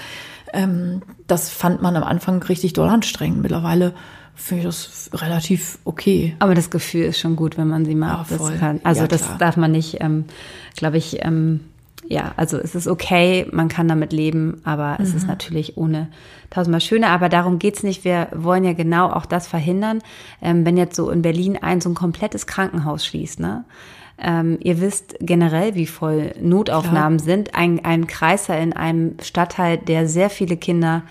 ähm, das fand man am Anfang richtig doll anstrengend. Mittlerweile finde ich das relativ okay. Aber das Gefühl ist schon gut, wenn man sie mal ja, aufsetzen kann. Also ja, das darf man nicht, ähm, glaube ich, ähm, ja, also es ist okay, man kann damit leben, aber mhm. es ist mhm. natürlich ohne tausendmal schöner. Aber darum geht's nicht. Wir wollen ja genau auch das verhindern, ähm, wenn jetzt so in Berlin ein so ein komplettes Krankenhaus schließt, ne? Ähm, ihr wisst generell, wie voll Notaufnahmen Klar. sind. Ein, ein Kreiser in einem Stadtteil, der sehr viele Kinder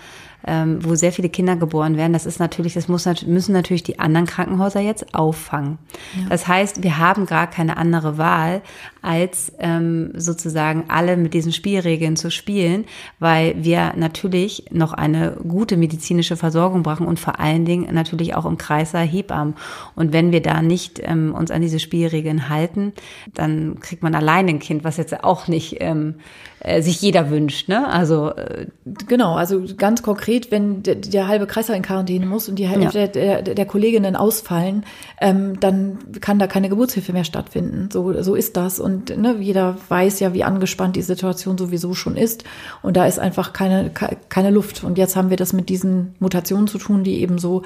ähm, wo sehr viele Kinder geboren werden. Das ist natürlich, das muss, müssen natürlich die anderen Krankenhäuser jetzt auffangen. Ja. Das heißt, wir haben gar keine andere Wahl, als ähm, sozusagen alle mit diesen Spielregeln zu spielen, weil wir natürlich noch eine gute medizinische Versorgung brauchen und vor allen Dingen natürlich auch im Kreiser Hebammen. Und wenn wir da nicht ähm, uns an diese Spielregeln halten, dann kriegt man allein ein Kind, was jetzt auch nicht ähm, äh, sich jeder wünscht. Ne? Also äh, genau, also ganz konkret, wenn der, der halbe Kreiser in Quarantäne muss und die Hälfte ja. der, der, der Kolleginnen ausfallen, ähm, dann kann da keine Geburtshilfe mehr stattfinden. So, so ist das. Und ne, jeder weiß ja, wie angespannt die Situation sowieso schon ist. Und da ist einfach keine, keine Luft. Und jetzt haben wir das mit diesen Mutationen zu tun, die eben so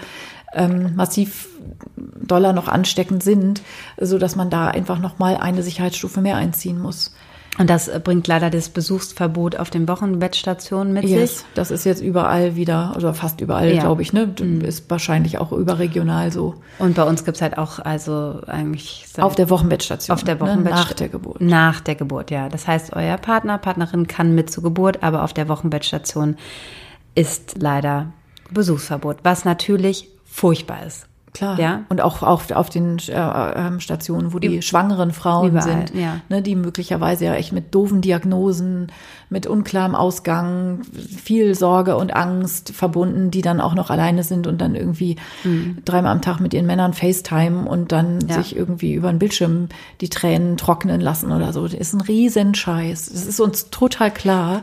ähm, massiv doller noch ansteckend sind, so dass man da einfach noch mal eine Sicherheitsstufe mehr einziehen muss. Und das bringt leider das Besuchsverbot auf den Wochenbettstationen mit yes, sich. Das ist jetzt überall wieder, oder fast überall, ja. glaube ich, ne? Mhm. Ist wahrscheinlich auch überregional so. Und bei uns gibt's halt auch, also eigentlich. Auf der Wochenbettstation. Auf der Wochenbettstation. Ne? Nach der Geburt. Nach der Geburt, ja. Das heißt, euer Partner, Partnerin kann mit zur Geburt, aber auf der Wochenbettstation ist leider Besuchsverbot, was natürlich furchtbar ist. Klar. Ja. Und auch, auch auf den äh, ähm, Stationen, wo die schwangeren Frauen Überall, sind, ja. ne, die möglicherweise ja echt mit doofen Diagnosen, mit unklarem Ausgang, viel Sorge und Angst verbunden, die dann auch noch alleine sind und dann irgendwie mhm. dreimal am Tag mit ihren Männern FaceTime und dann ja. sich irgendwie über den Bildschirm die Tränen trocknen lassen oder so. Das ist ein Riesenscheiß. Das ist uns total klar.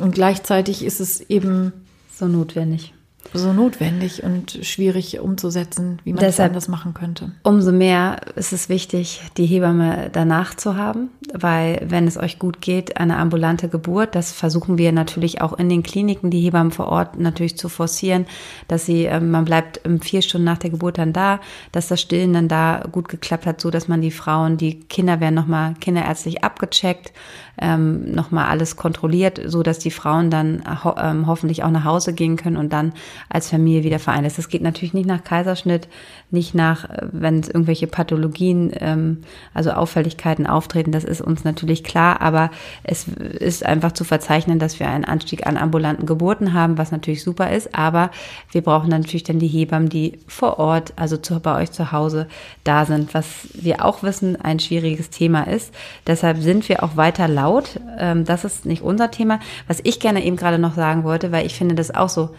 Und gleichzeitig ist es eben so notwendig so notwendig und schwierig umzusetzen, wie man das anders machen könnte. Umso mehr ist es wichtig, die Hebamme danach zu haben, weil wenn es euch gut geht, eine ambulante Geburt, das versuchen wir natürlich auch in den Kliniken, die Hebammen vor Ort natürlich zu forcieren, dass sie, ähm, man bleibt vier Stunden nach der Geburt dann da, dass das Stillen dann da gut geklappt hat, so dass man die Frauen, die Kinder werden nochmal kinderärztlich abgecheckt, ähm, nochmal alles kontrolliert, so dass die Frauen dann ho ähm, hoffentlich auch nach Hause gehen können und dann als Familie wieder vereint ist. Das geht natürlich nicht nach Kaiserschnitt, nicht nach, äh, wenn es irgendwelche Pathologien, ähm, also Auffälligkeiten auftreten, das ist uns natürlich klar, aber es ist einfach zu verzeichnen, dass wir einen Anstieg an ambulanten Geburten haben, was natürlich super ist, aber wir brauchen natürlich dann die Hebammen, die vor Ort, also zu, bei euch zu Hause da sind, was wir auch wissen, ein schwieriges Thema ist. Deshalb sind wir auch weiter laut. Ähm, das ist nicht unser Thema. Was ich gerne eben gerade noch sagen wollte, weil ich finde das auch so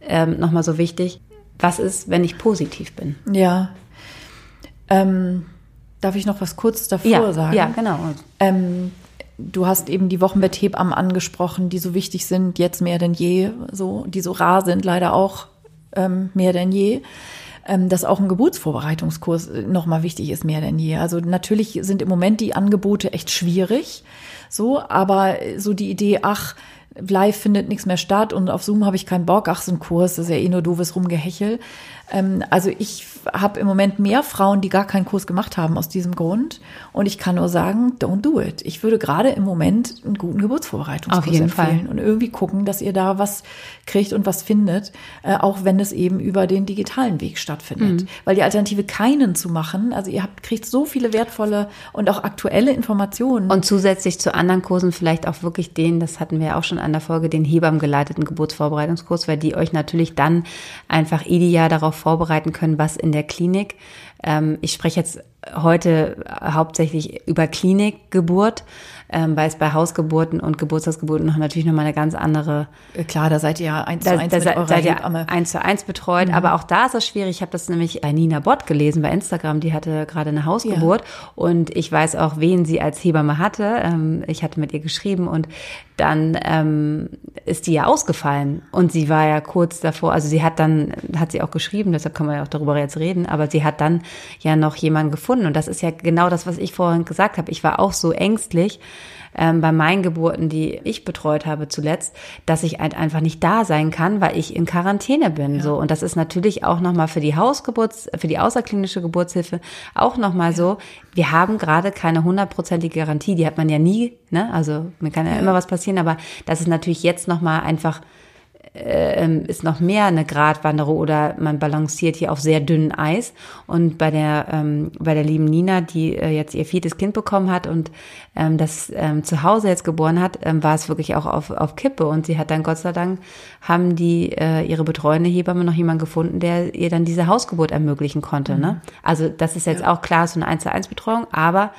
ähm, nochmal so wichtig. Was ist, wenn ich positiv bin? Ja. Ähm, darf ich noch was kurz davor ja, sagen? Ja, genau. Ähm, du hast eben die Wochenbetthebammen angesprochen, die so wichtig sind, jetzt mehr denn je, so, die so rar sind, leider auch ähm, mehr denn je. Ähm, dass auch ein Geburtsvorbereitungskurs nochmal wichtig ist, mehr denn je. Also natürlich sind im Moment die Angebote echt schwierig, so, aber so die Idee, ach, live findet nichts mehr statt und auf Zoom habe ich keinen Bock, ach, so ein Kurs, das ist ja eh nur doofes Rumgehechel. Ähm, also ich habe im Moment mehr Frauen, die gar keinen Kurs gemacht haben aus diesem Grund. Und ich kann nur sagen, don't do it. Ich würde gerade im Moment einen guten Geburtsvorbereitungskurs Auf jeden empfehlen Fall. und irgendwie gucken, dass ihr da was kriegt und was findet, äh, auch wenn es eben über den digitalen Weg stattfindet. Mhm. Weil die Alternative keinen zu machen, also ihr habt, kriegt so viele wertvolle und auch aktuelle Informationen. Und zusätzlich zu anderen Kursen vielleicht auch wirklich den, das hatten wir auch schon an der Folge, den Hebammen geleiteten Geburtsvorbereitungskurs, weil die euch natürlich dann einfach ideal darauf vorbereiten können, was in der Klinik. Ähm, ich spreche jetzt heute hauptsächlich über Klinikgeburt ähm, weil es bei Hausgeburten und Geburtstagsgeburten noch natürlich nochmal eine ganz andere. Äh, klar, da seid ihr ja eins zu eins da, mit eurer seid ihr eins zu eins betreut, mhm. aber auch da ist es schwierig. Ich habe das nämlich bei Nina Bott gelesen bei Instagram, die hatte gerade eine Hausgeburt ja. und ich weiß auch, wen sie als Hebamme hatte. Ähm, ich hatte mit ihr geschrieben und dann ähm, ist die ja ausgefallen und sie war ja kurz davor, also sie hat dann, hat sie auch geschrieben, deshalb kann man ja auch darüber jetzt reden, aber sie hat dann ja noch jemanden gefunden und das ist ja genau das, was ich vorhin gesagt habe. Ich war auch so ängstlich, ähm, bei meinen Geburten, die ich betreut habe zuletzt, dass ich halt einfach nicht da sein kann, weil ich in Quarantäne bin. Ja. So und das ist natürlich auch noch mal für die Hausgeburts, für die außerklinische Geburtshilfe auch noch mal ja. so. Wir haben gerade keine hundertprozentige Garantie, die hat man ja nie. Ne? Also mir kann ja, ja. immer was passieren, aber das ist natürlich jetzt noch mal einfach äh, ist noch mehr eine Gratwanderung oder man balanciert hier auf sehr dünnem Eis. Und bei der, ähm, bei der lieben Nina, die äh, jetzt ihr viertes Kind bekommen hat und ähm, das ähm, zu Hause jetzt geboren hat, ähm, war es wirklich auch auf, auf Kippe. Und sie hat dann Gott sei Dank, haben die äh, ihre betreuende Hebamme noch jemanden gefunden, der ihr dann diese Hausgeburt ermöglichen konnte. Ne? Mhm. Ne? Also das ist jetzt ja. auch klar so eine 1 zu 1 Betreuung, aber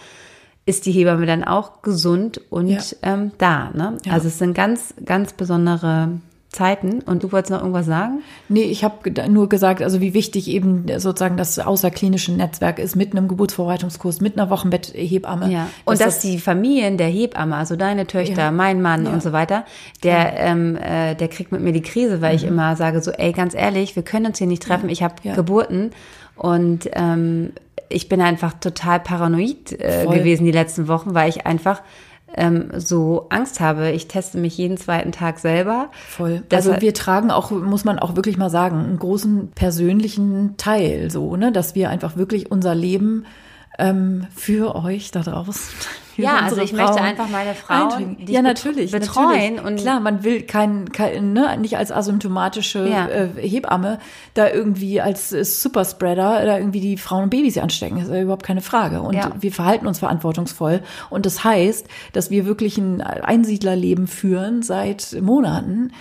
ist die Hebamme dann auch gesund und ja. ähm, da. Ne? Ja. Also es sind ganz, ganz besondere Zeiten. Und du wolltest noch irgendwas sagen? Nee, ich habe nur gesagt, also wie wichtig eben sozusagen das außerklinische Netzwerk ist mit einem Geburtsvorbereitungskurs, mit einer Wochenbetthebamme. Ja. Und dass das die Familien der Hebamme, also deine Töchter, ja. mein Mann ja. und so weiter, der, ja. ähm, äh, der kriegt mit mir die Krise, weil mhm. ich immer sage so, ey, ganz ehrlich, wir können uns hier nicht treffen. Ich habe Geburten und ähm, ich bin einfach total paranoid äh, gewesen die letzten Wochen, weil ich einfach ähm, so Angst habe. Ich teste mich jeden zweiten Tag selber. Voll. Also wir tragen auch, muss man auch wirklich mal sagen, einen großen persönlichen Teil, so, ne, dass wir einfach wirklich unser Leben ähm, für euch da draußen. Ja, also ich Frauen möchte einfach meine Frauen ja, natürlich, betreuen natürlich. und klar, man will kein, kein ne, nicht als asymptomatische ja. äh, Hebamme da irgendwie als äh, Superspreader da irgendwie die Frauen und Babys anstecken, das ist ja überhaupt keine Frage und ja. wir verhalten uns verantwortungsvoll und das heißt, dass wir wirklich ein Einsiedlerleben führen seit Monaten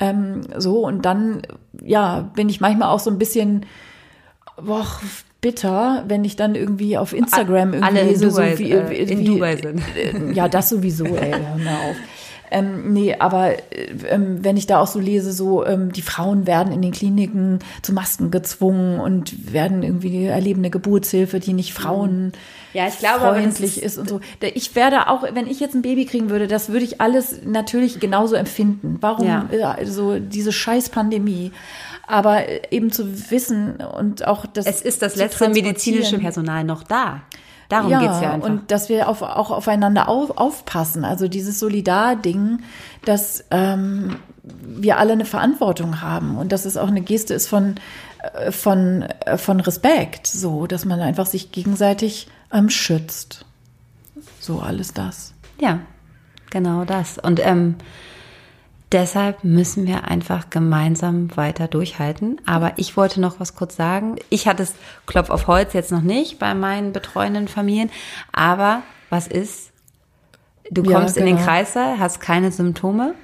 ähm, so und dann ja, bin ich manchmal auch so ein bisschen boah, bitter, wenn ich dann irgendwie auf Instagram irgendwie Alle lese, so wie, äh, in wie, Dubai sind. Äh, ja, das sowieso, ey, hör mal auf. Ähm, nee, aber ähm, wenn ich da auch so lese, so ähm, die Frauen werden in den Kliniken zu Masken gezwungen und werden irgendwie erleben eine Geburtshilfe, die nicht Frauen ja, ich glaube, freundlich ist, ist und so. Ich werde auch, wenn ich jetzt ein Baby kriegen würde, das würde ich alles natürlich genauso empfinden. Warum ja. äh, so diese scheiß Pandemie? Aber eben zu wissen und auch das. Es ist das letzte medizinische Personal noch da. Darum ja, geht's ja einfach. Und dass wir auf, auch aufeinander auf, aufpassen. Also dieses Solidar-Ding, dass ähm, wir alle eine Verantwortung haben und dass es auch eine Geste ist von, äh, von, äh, von Respekt, so, dass man einfach sich gegenseitig ähm, schützt. So alles das. Ja, genau das. Und ähm, Deshalb müssen wir einfach gemeinsam weiter durchhalten. Aber ich wollte noch was kurz sagen. Ich hatte es Klopf auf Holz jetzt noch nicht bei meinen betreuenden Familien. Aber was ist? Du kommst ja, genau. in den genau. Kreißsaal, hast keine Symptome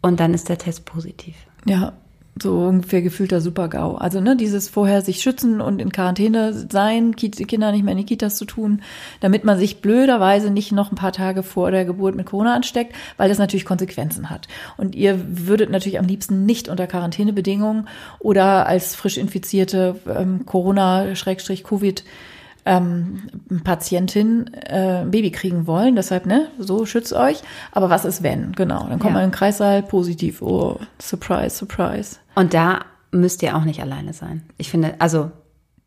und dann ist der Test positiv. Ja, so ungefähr gefühlter Super-GAU. Also ne, dieses vorher sich schützen und in Quarantäne sein, Kinder nicht mehr in die Kitas zu tun, damit man sich blöderweise nicht noch ein paar Tage vor der Geburt mit Corona ansteckt, weil das natürlich Konsequenzen hat. Und ihr würdet natürlich am liebsten nicht unter Quarantänebedingungen oder als frisch infizierte ähm, Corona-Covid ähm, Patientin äh, ein Baby kriegen wollen. Deshalb, ne, so schützt euch. Aber was ist wenn? Genau. Dann kommt ja. man in den Kreissaal positiv. Oh, surprise, surprise. Und da müsst ihr auch nicht alleine sein. Ich finde, also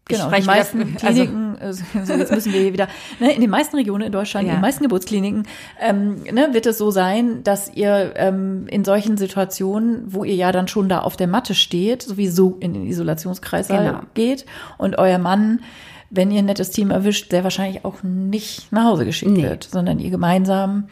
Genau, die meisten wieder, also Kliniken, also, jetzt müssen wir hier wieder, ne, in den meisten Regionen in Deutschland, ja. in den meisten Geburtskliniken, ähm, ne, wird es so sein, dass ihr ähm, in solchen Situationen, wo ihr ja dann schon da auf der Matte steht, sowieso in den Isolationskreis genau. geht und euer Mann wenn ihr ein nettes Team erwischt, sehr wahrscheinlich auch nicht nach Hause geschickt nee. wird, sondern ihr gemeinsam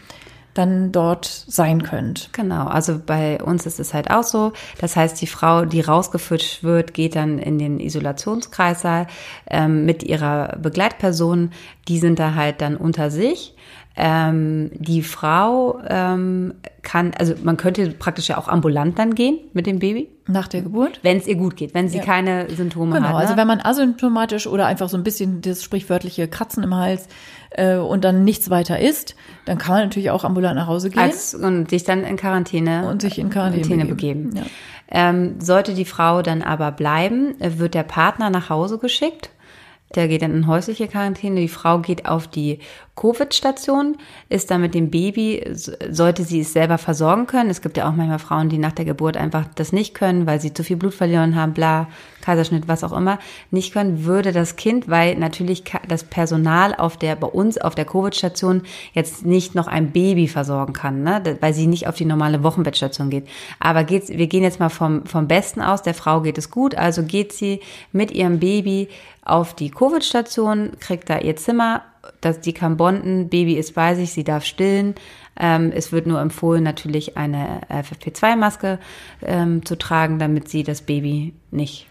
dann dort sein könnt. Genau, also bei uns ist es halt auch so. Das heißt, die Frau, die rausgeführt wird, geht dann in den Isolationskreissaal ähm, mit ihrer Begleitperson. Die sind da halt dann unter sich. Ähm, die Frau ähm, kann, also man könnte praktisch ja auch ambulant dann gehen mit dem Baby. Nach der Geburt? Wenn es ihr gut geht, wenn sie ja. keine Symptome genau, hat. Genau, ne? also wenn man asymptomatisch oder einfach so ein bisschen das sprichwörtliche Kratzen im Hals äh, und dann nichts weiter ist, dann kann man natürlich auch ambulant nach Hause gehen. Als, und sich dann in Quarantäne, und sich in Quarantäne, Quarantäne begeben. begeben. Ja. Ähm, sollte die Frau dann aber bleiben, wird der Partner nach Hause geschickt der geht dann in häusliche Quarantäne. Die Frau geht auf die Covid-Station, ist da mit dem Baby, sollte sie es selber versorgen können. Es gibt ja auch manchmal Frauen, die nach der Geburt einfach das nicht können, weil sie zu viel Blut verlieren haben, bla, Kaiserschnitt, was auch immer, nicht können, würde das Kind, weil natürlich das Personal auf der, bei uns auf der Covid-Station jetzt nicht noch ein Baby versorgen kann, ne? weil sie nicht auf die normale Wochenbettstation geht. Aber geht's, wir gehen jetzt mal vom, vom Besten aus, der Frau geht es gut, also geht sie mit ihrem Baby auf die Covid-Station, kriegt da ihr Zimmer, dass die kann bonden, Baby ist bei sich, sie darf stillen. Ähm, es wird nur empfohlen, natürlich eine FFP2-Maske ähm, zu tragen, damit sie das Baby nicht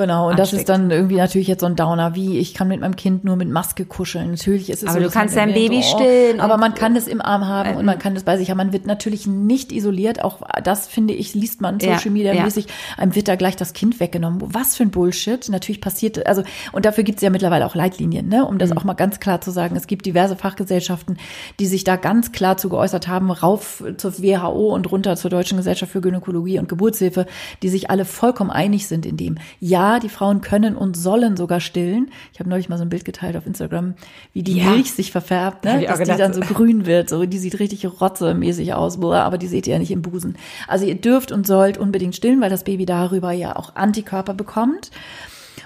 Genau, und ansteckt. das ist dann irgendwie natürlich jetzt so ein Downer, wie ich kann mit meinem Kind nur mit Maske kuscheln. Natürlich ist es aber so. du kannst dein Baby so, oh, stillen. Aber man kann es im Arm haben und man kann es bei sich haben. Man wird natürlich nicht isoliert. Auch das finde ich, liest man Social Media mäßig. Ja. Einem wird da gleich das Kind weggenommen. Was für ein Bullshit. Natürlich passiert, also, und dafür gibt es ja mittlerweile auch Leitlinien, ne, um das mhm. auch mal ganz klar zu sagen. Es gibt diverse Fachgesellschaften, die sich da ganz klar zu geäußert haben, rauf zur WHO und runter zur Deutschen Gesellschaft für Gynäkologie und Geburtshilfe, die sich alle vollkommen einig sind in dem. Ja, die Frauen können und sollen sogar stillen. Ich habe neulich mal so ein Bild geteilt auf Instagram, wie die ja. Milch sich verfärbt, ne? dass die dann so grün wird. So, die sieht richtig rotzemäßig aus, aber die seht ihr ja nicht im Busen. Also ihr dürft und sollt unbedingt stillen, weil das Baby darüber ja auch Antikörper bekommt.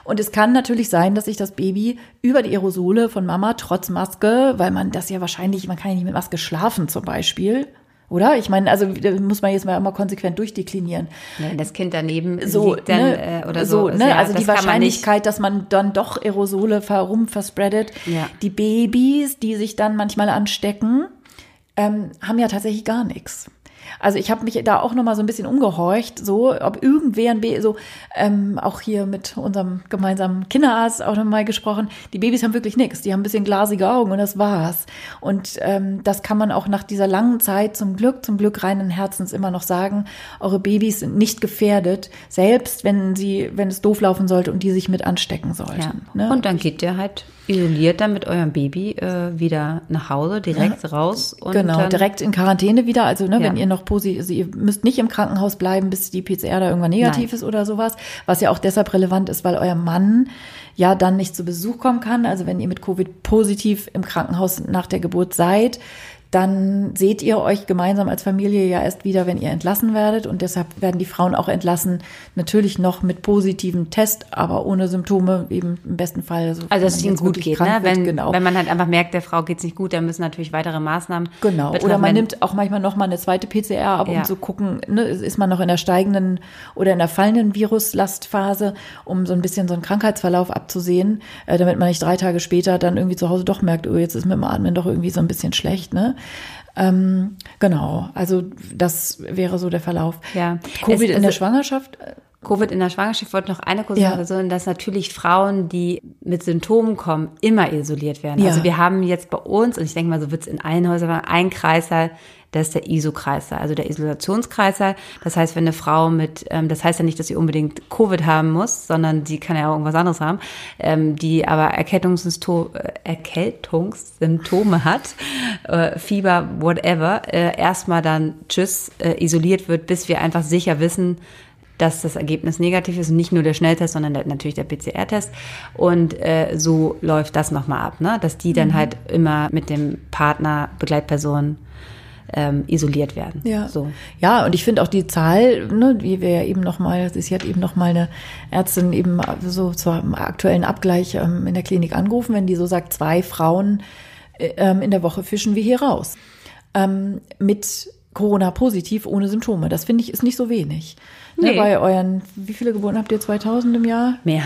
Und es kann natürlich sein, dass sich das Baby über die Aerosole von Mama trotz Maske, weil man das ja wahrscheinlich, man kann ja nicht mit Maske schlafen zum Beispiel, oder? Ich meine, also muss man jetzt mal immer konsequent durchdeklinieren. Ja, das Kind daneben so, liegt dann ne, äh, oder so. so ne? Ja, also die Wahrscheinlichkeit, man dass man dann doch Aerosole herum verspreadet. Ja. Die Babys, die sich dann manchmal anstecken, ähm, haben ja tatsächlich gar nichts. Also ich habe mich da auch noch mal so ein bisschen umgehorcht, so ob irgendwer ein so ähm, auch hier mit unserem gemeinsamen Kinderarzt auch noch mal gesprochen. Die Babys haben wirklich nichts, die haben ein bisschen glasige Augen und das war's. Und ähm, das kann man auch nach dieser langen Zeit zum Glück, zum Glück reinen Herzens immer noch sagen. Eure Babys sind nicht gefährdet, selbst wenn sie, wenn es doof laufen sollte und die sich mit anstecken sollten. Ja. Ne? Und dann geht der halt isoliert dann mit eurem Baby äh, wieder nach Hause, direkt ja. raus. Und genau, direkt in Quarantäne wieder. Also ne, ja. wenn ihr noch positiv, also ihr müsst nicht im Krankenhaus bleiben, bis die PCR da irgendwann negativ Nein. ist oder sowas. Was ja auch deshalb relevant ist, weil euer Mann ja dann nicht zu Besuch kommen kann. Also wenn ihr mit Covid positiv im Krankenhaus nach der Geburt seid, dann seht ihr euch gemeinsam als Familie ja erst wieder, wenn ihr entlassen werdet. Und deshalb werden die Frauen auch entlassen, natürlich noch mit positivem Test, aber ohne Symptome, eben im besten Fall. So, also, dass es ihnen gut geht, ne? wenn, genau. wenn man halt einfach merkt, der Frau geht es nicht gut, dann müssen natürlich weitere Maßnahmen. Genau. Betreffen. Oder man nimmt auch manchmal noch mal eine zweite PCR ab, um ja. zu gucken, ne, ist man noch in der steigenden oder in der fallenden Viruslastphase, um so ein bisschen so einen Krankheitsverlauf abzusehen, äh, damit man nicht drei Tage später dann irgendwie zu Hause doch merkt, oh, jetzt ist mit dem Atmen doch irgendwie so ein bisschen schlecht, ne? Ähm, genau, also das wäre so der Verlauf. Ja. Covid es, in der also Schwangerschaft? Covid in der Schwangerschaft wollte noch eine kurze ja. Sache dass natürlich Frauen, die mit Symptomen kommen, immer isoliert werden. Ja. Also wir haben jetzt bei uns, und ich denke mal, so wird es in allen Häusern, ein Kreißsaal, das ist der ISO-Kreißsaal, also der Isolationskreißsaal. Das heißt, wenn eine Frau mit, ähm, das heißt ja nicht, dass sie unbedingt Covid haben muss, sondern sie kann ja auch irgendwas anderes haben, ähm, die aber Erkältungssymptome, äh, Erkältungssymptome hat, äh, Fieber, whatever, äh, erstmal dann tschüss, äh, isoliert wird, bis wir einfach sicher wissen, dass das Ergebnis negativ ist und nicht nur der Schnelltest, sondern der, natürlich der PCR-Test. Und äh, so läuft das nochmal ab, ne? dass die dann mhm. halt immer mit dem Partner, Begleitperson ähm, isoliert werden. Ja, so. ja und ich finde auch die Zahl, ne, wie wir ja eben nochmal, sie hat eben nochmal eine Ärztin eben so zum aktuellen Abgleich ähm, in der Klinik angerufen, wenn die so sagt, zwei Frauen äh, ähm, in der Woche fischen wir hier raus. Ähm, mit Corona positiv, ohne Symptome. Das finde ich ist nicht so wenig. Ne, nee. Ne, bei euren, wie viele Geburten habt ihr? 2000 im Jahr? Mehr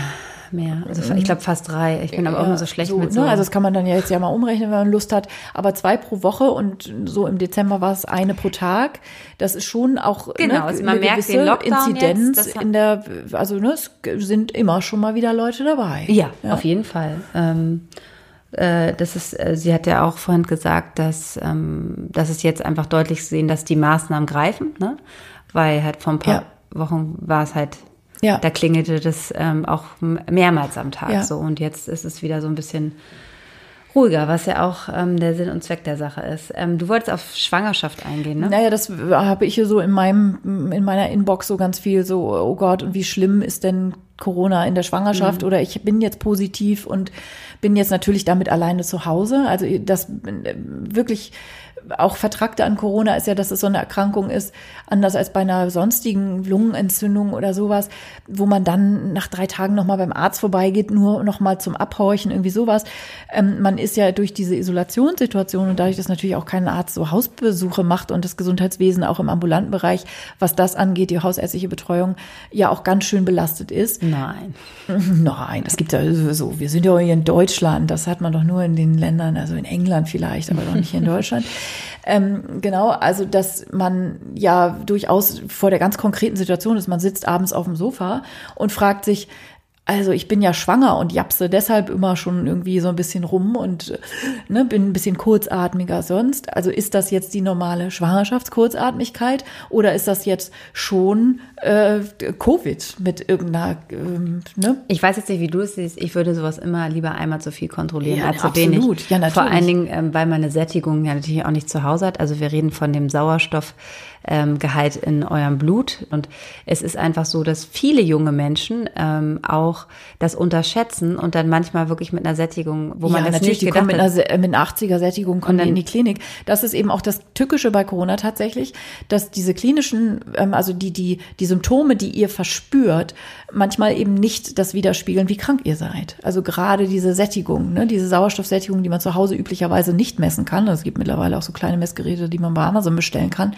mehr. Also ich glaube fast drei. Ich bin aber auch nur so schlecht so, mit so. Ne? Also das kann man dann ja jetzt ja mal umrechnen, wenn man Lust hat. Aber zwei pro Woche und so im Dezember war es eine pro Tag. Das ist schon auch ne, genau, ne, also man merkt den Lockdown Inzidenz jetzt, in der, also ne, es sind immer schon mal wieder Leute dabei. Ja, ja. auf jeden Fall. Ähm, äh, das ist, äh, sie hat ja auch vorhin gesagt, dass, ähm, dass es jetzt einfach deutlich sehen, dass die Maßnahmen greifen, ne? Weil halt vor ein paar Ja. Wochen war es halt, Ja. da klingelte das ähm, auch mehrmals am Tag Ja. so. Und jetzt ist es wieder so ein bisschen ruhiger, was ja auch ähm, der Sinn und Zweck der Sache ist. Ähm, du wolltest auf Schwangerschaft eingehen, ne? Naja, das habe ich hier so in meinem, in meiner Inbox so ganz viel so, oh Gott, und wie schlimm ist denn Corona in der Schwangerschaft oder ich bin jetzt positiv und bin jetzt natürlich damit alleine zu Hause. Also das äh, wirklich auch Vertragte an Corona ist ja, dass es so eine Erkrankung ist, anders als bei einer sonstigen Lungenentzündung oder sowas, wo man dann nach drei Tagen nochmal beim Arzt vorbeigeht, nur nochmal zum Abhorchen, irgendwie sowas. Ähm, man ist ja durch diese Isolationssituation und dadurch, dass natürlich auch kein Arzt so Hausbesuche macht und das Gesundheitswesen auch im ambulanten Bereich, was das angeht, die hausärztliche Betreuung, ja auch ganz schön belastet ist. Nein. Nein, das gibt ja so. Wir sind ja hier in Deutschland. Das hat man doch nur in den Ländern, also in England vielleicht, aber doch nicht hier in Deutschland. Ähm, genau, also dass man ja durchaus vor der ganz konkreten Situation ist, man sitzt abends auf dem Sofa und fragt sich, also ich bin ja schwanger und japse deshalb immer schon irgendwie so ein bisschen rum und äh, ne, bin ein bisschen kurzatmiger sonst. Also ist das jetzt die normale Schwangerschaftskurzatmigkeit oder ist das jetzt schon äh, Covid mit irgendeiner, ähm, ne? Ich weiß jetzt nicht, wie du es siehst. Ich würde sowas immer lieber einmal zu viel kontrollieren Ja, als zu absolut. wenig. Ja, natürlich. Vor allen Dingen, ähm, weil man eine Sättigung ja natürlich auch nicht zu Hause hat. Also wir reden von dem Sauerstoffgehalt ähm, Gehalt in eurem Blut. Und es ist einfach so, dass viele junge Menschen ähm, auch das unterschätzen und dann manchmal wirklich mit einer Sättigung, wo man ja, das natürlich, nicht die kommen mit einer, mit einer 80er Sättigung kommen Und die in dann- die Klinik. Das ist eben auch das Tückische bei Corona tatsächlich, dass diese klinischen, ähm, also die, die, die Symptome, die ihr verspürt, manchmal eben nicht das widerspiegeln, wie krank ihr seid. Also gerade diese Sättigung, ne, diese Sauerstoffsättigung, die man zu Hause üblicherweise nicht messen kann. Es gibt mittlerweile auch so kleine Messgeräte, die man bei Amazon bestellen kann.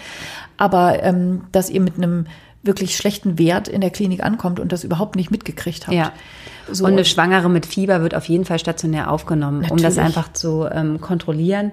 Aber ähm, dass ihr mit einem wirklich schlechten Wert in der Klinik ankommt und das überhaupt nicht mitgekriegt habt. Ja. So, und eine Schwangere mit Fieber wird auf jeden Fall stationär aufgenommen, um das Natürlich. einfach zu ähm, kontrollieren.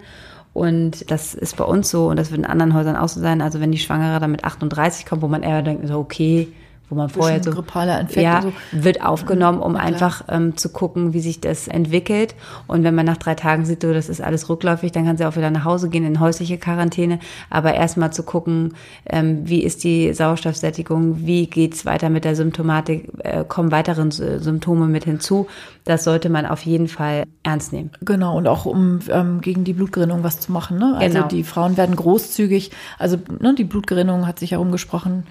Und das ist bei uns so und das wird in anderen Häusern auch so sein. Also wenn die Schwangere dann mit 38 kommt, wo man eher denkt, so okay, wo man vorher so grippaler Infekt ja, so. wird aufgenommen, um klar. einfach ähm, zu gucken, wie sich das entwickelt. Und wenn man nach drei Tagen sieht, so, das ist alles rückläufig, dann kann sie auch wieder nach Hause gehen in häusliche Quarantäne. Aber erstmal zu gucken, ähm, wie ist die Sauerstoffsättigung, wie geht's weiter mit der Symptomatik, äh, kommen weitere Symptome mit hinzu. Das sollte man auf jeden Fall ernst nehmen. Genau, und auch um ähm, gegen die Blutgerinnung was zu machen. Ne? Also Genau. die Frauen werden großzügig, also ne, die Blutgerinnung hat sich herumgesprochen.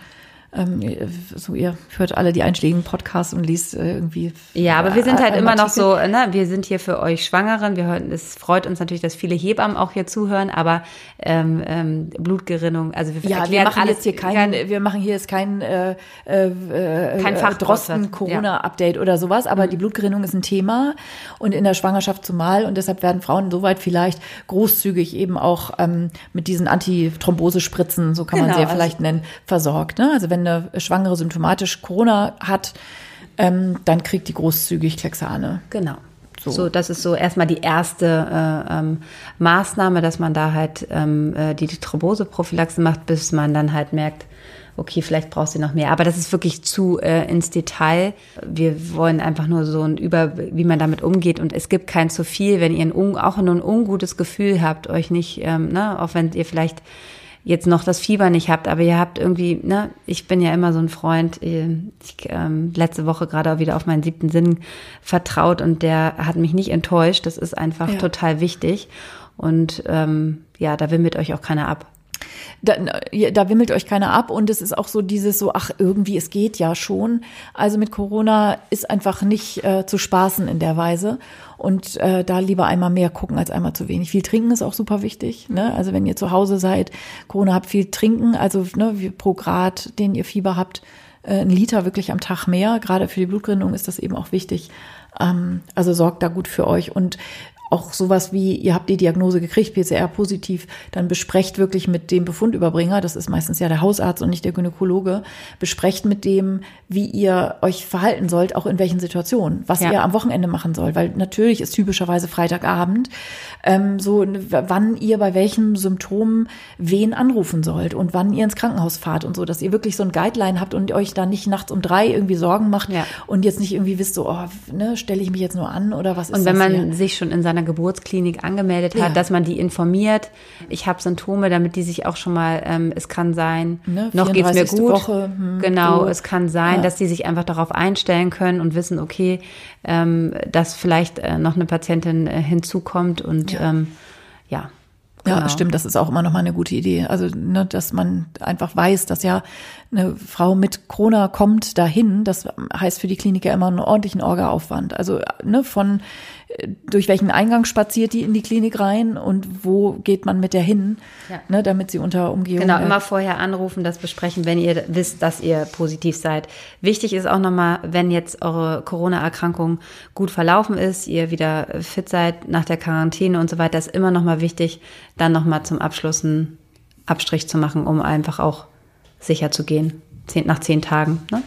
Ähm, so ihr hört alle die einschlägigen Podcasts und liest äh, irgendwie. Ja, aber wir sind äh, halt immer noch so, ne, wir sind hier für euch Schwangeren. Wir hören, es freut uns natürlich, dass viele Hebammen auch hier zuhören, aber ähm, ähm, Blutgerinnung, also wir Ja, wir machen alles, jetzt hier kein, wir machen hier jetzt kein, äh, äh, äh, Kein äh, Fachwort, Drosten Corona Update oder sowas, aber die Blutgerinnung ist ein Thema und in der Schwangerschaft zumal und deshalb werden Frauen soweit vielleicht großzügig eben auch ähm, mit diesen Antithrombosespritzen, so kann man Genau, sie ja also- vielleicht nennen, versorgt. Ne? Also wenn eine Schwangere symptomatisch Corona hat, ähm, dann kriegt die großzügig Klexane. Genau. So. So. das ist so erstmal die erste äh, ähm, Maßnahme, dass man da halt ähm, äh, die Thromboseprophylaxe macht, bis man dann halt merkt, okay, vielleicht brauchst du noch mehr. Aber das ist wirklich zu äh, ins Detail. Wir wollen einfach nur so ein Über, wie man damit umgeht. Und es gibt kein zu viel, wenn ihr ein auch nur ein ungutes Gefühl habt, euch nicht, ähm, ne, auch wenn ihr vielleicht jetzt noch das Fieber nicht habt, aber ihr habt irgendwie, ne, ich bin ja immer so ein Freund, äh, ich ähm, letzte Woche gerade auch wieder auf meinen siebten Sinn vertraut und der hat mich nicht enttäuscht. Das ist einfach Ja. total wichtig. Und ähm, ja, da wimmelt euch auch keiner ab. Da, da wimmelt euch keiner ab und es ist auch so dieses so, ach irgendwie, es geht ja schon. Also mit Corona ist einfach nicht äh, zu spaßen in der Weise und äh, da lieber einmal mehr gucken als einmal zu wenig. Viel trinken ist auch super wichtig. Ne? Also wenn ihr zu Hause seid, Corona habt, viel trinken, also ne, pro Grad, den ihr Fieber habt, äh, ein Liter wirklich am Tag mehr. Gerade für die Blutgerinnung ist das eben auch wichtig. Ähm, also sorgt da gut für euch und auch sowas wie, ihr habt die Diagnose gekriegt, PCR positiv, dann besprecht wirklich mit dem Befundüberbringer, das ist meistens ja der Hausarzt und nicht der Gynäkologe, besprecht mit dem, wie ihr euch verhalten sollt, auch in welchen Situationen, was Ja. ihr am Wochenende machen sollt, weil natürlich ist typischerweise Freitagabend ähm, so, wann ihr bei welchen Symptomen wen anrufen sollt und wann ihr ins Krankenhaus fahrt und so, dass ihr wirklich so ein Guideline habt und euch da nicht nachts um drei irgendwie Sorgen macht Ja. und jetzt nicht irgendwie wisst, so, oh, ne, stelle ich mich jetzt nur an oder was ist Und wenn das man hier? sich schon in seiner einer Geburtsklinik angemeldet hat, Ja. dass man die informiert. Ich habe Symptome, damit die sich auch schon mal, ähm, es kann sein, Ne, noch geht's mir 34. gut. Woche, hm, genau, so. es kann sein, Ja. dass die sich einfach darauf einstellen können und wissen, okay, ähm, dass vielleicht äh, noch eine Patientin äh, hinzukommt und Ja. ähm, ja. Ja, genau. stimmt, das ist auch immer noch mal eine gute Idee. Also, ne, dass man einfach weiß, dass ja eine Frau mit Corona kommt dahin. Das heißt für die Klinik ja immer einen ordentlichen Orga-Aufwand. Also, ne, von durch welchen Eingang spaziert die in die Klinik rein und wo geht man mit der hin, Ja. ne, damit sie unter Umgehung. Genau, immer vorher anrufen, das besprechen, wenn ihr wisst, dass ihr positiv seid. Wichtig ist auch nochmal, wenn jetzt eure Corona-Erkrankung gut verlaufen ist, ihr wieder fit seid nach der Quarantäne und so weiter, ist immer nochmal wichtig, dann nochmal zum Abschluss einen Abstrich zu machen, um einfach auch sicher zu gehen. Zehn, nach zehn Tagen. Ne?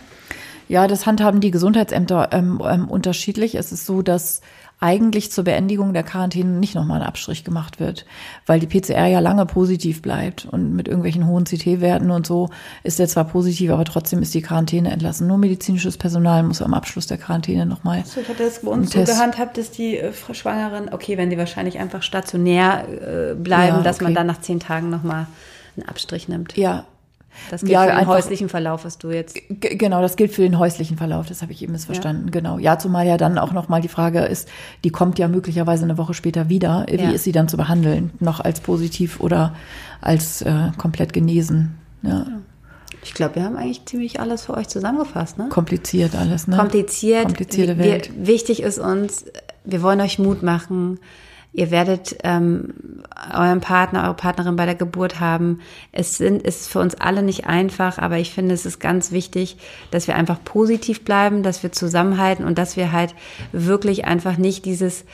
Ja, das handhaben die Gesundheitsämter ähm, ähm, unterschiedlich. Es ist so, dass eigentlich zur Beendigung der Quarantäne nicht nochmal ein Abstrich gemacht wird, weil die PCR ja lange positiv bleibt und mit irgendwelchen hohen CT-Werten und so ist der zwar positiv, aber trotzdem ist die Quarantäne entlassen. Nur medizinisches Personal muss am Abschluss der Quarantäne nochmal. Ich hatte das bei uns so so gehandhabt, dass die äh, Schwangeren, okay, wenn die wahrscheinlich einfach stationär äh, bleiben, Ja, dass man okay. dann nach zehn Tagen nochmal einen Abstrich nimmt. Ja, Das geht Ja, für den einfach- häuslichen Verlauf, was du jetzt genau, das gilt für den häuslichen Verlauf, das habe ich eben missverstanden. Genau. Ja, zumal ja dann auch nochmal die Frage ist, die kommt ja möglicherweise eine Woche später wieder. Wie Ja. ist sie dann zu behandeln? Noch als positiv oder als äh, komplett genesen? Ja. Ich glaube, wir haben eigentlich ziemlich alles für euch zusammengefasst, ne? Kompliziert alles, ne? Kompliziert. Komplizierte Wir- Welt. wichtig ist uns, wir wollen euch Mut machen. Ihr werdet ähm, euren Partner, eure Partnerin bei der Geburt haben. Es sind, ist für uns alle nicht einfach, aber ich finde, es ist ganz wichtig, dass wir einfach positiv bleiben, dass wir zusammenhalten und dass wir halt wirklich einfach nicht dieses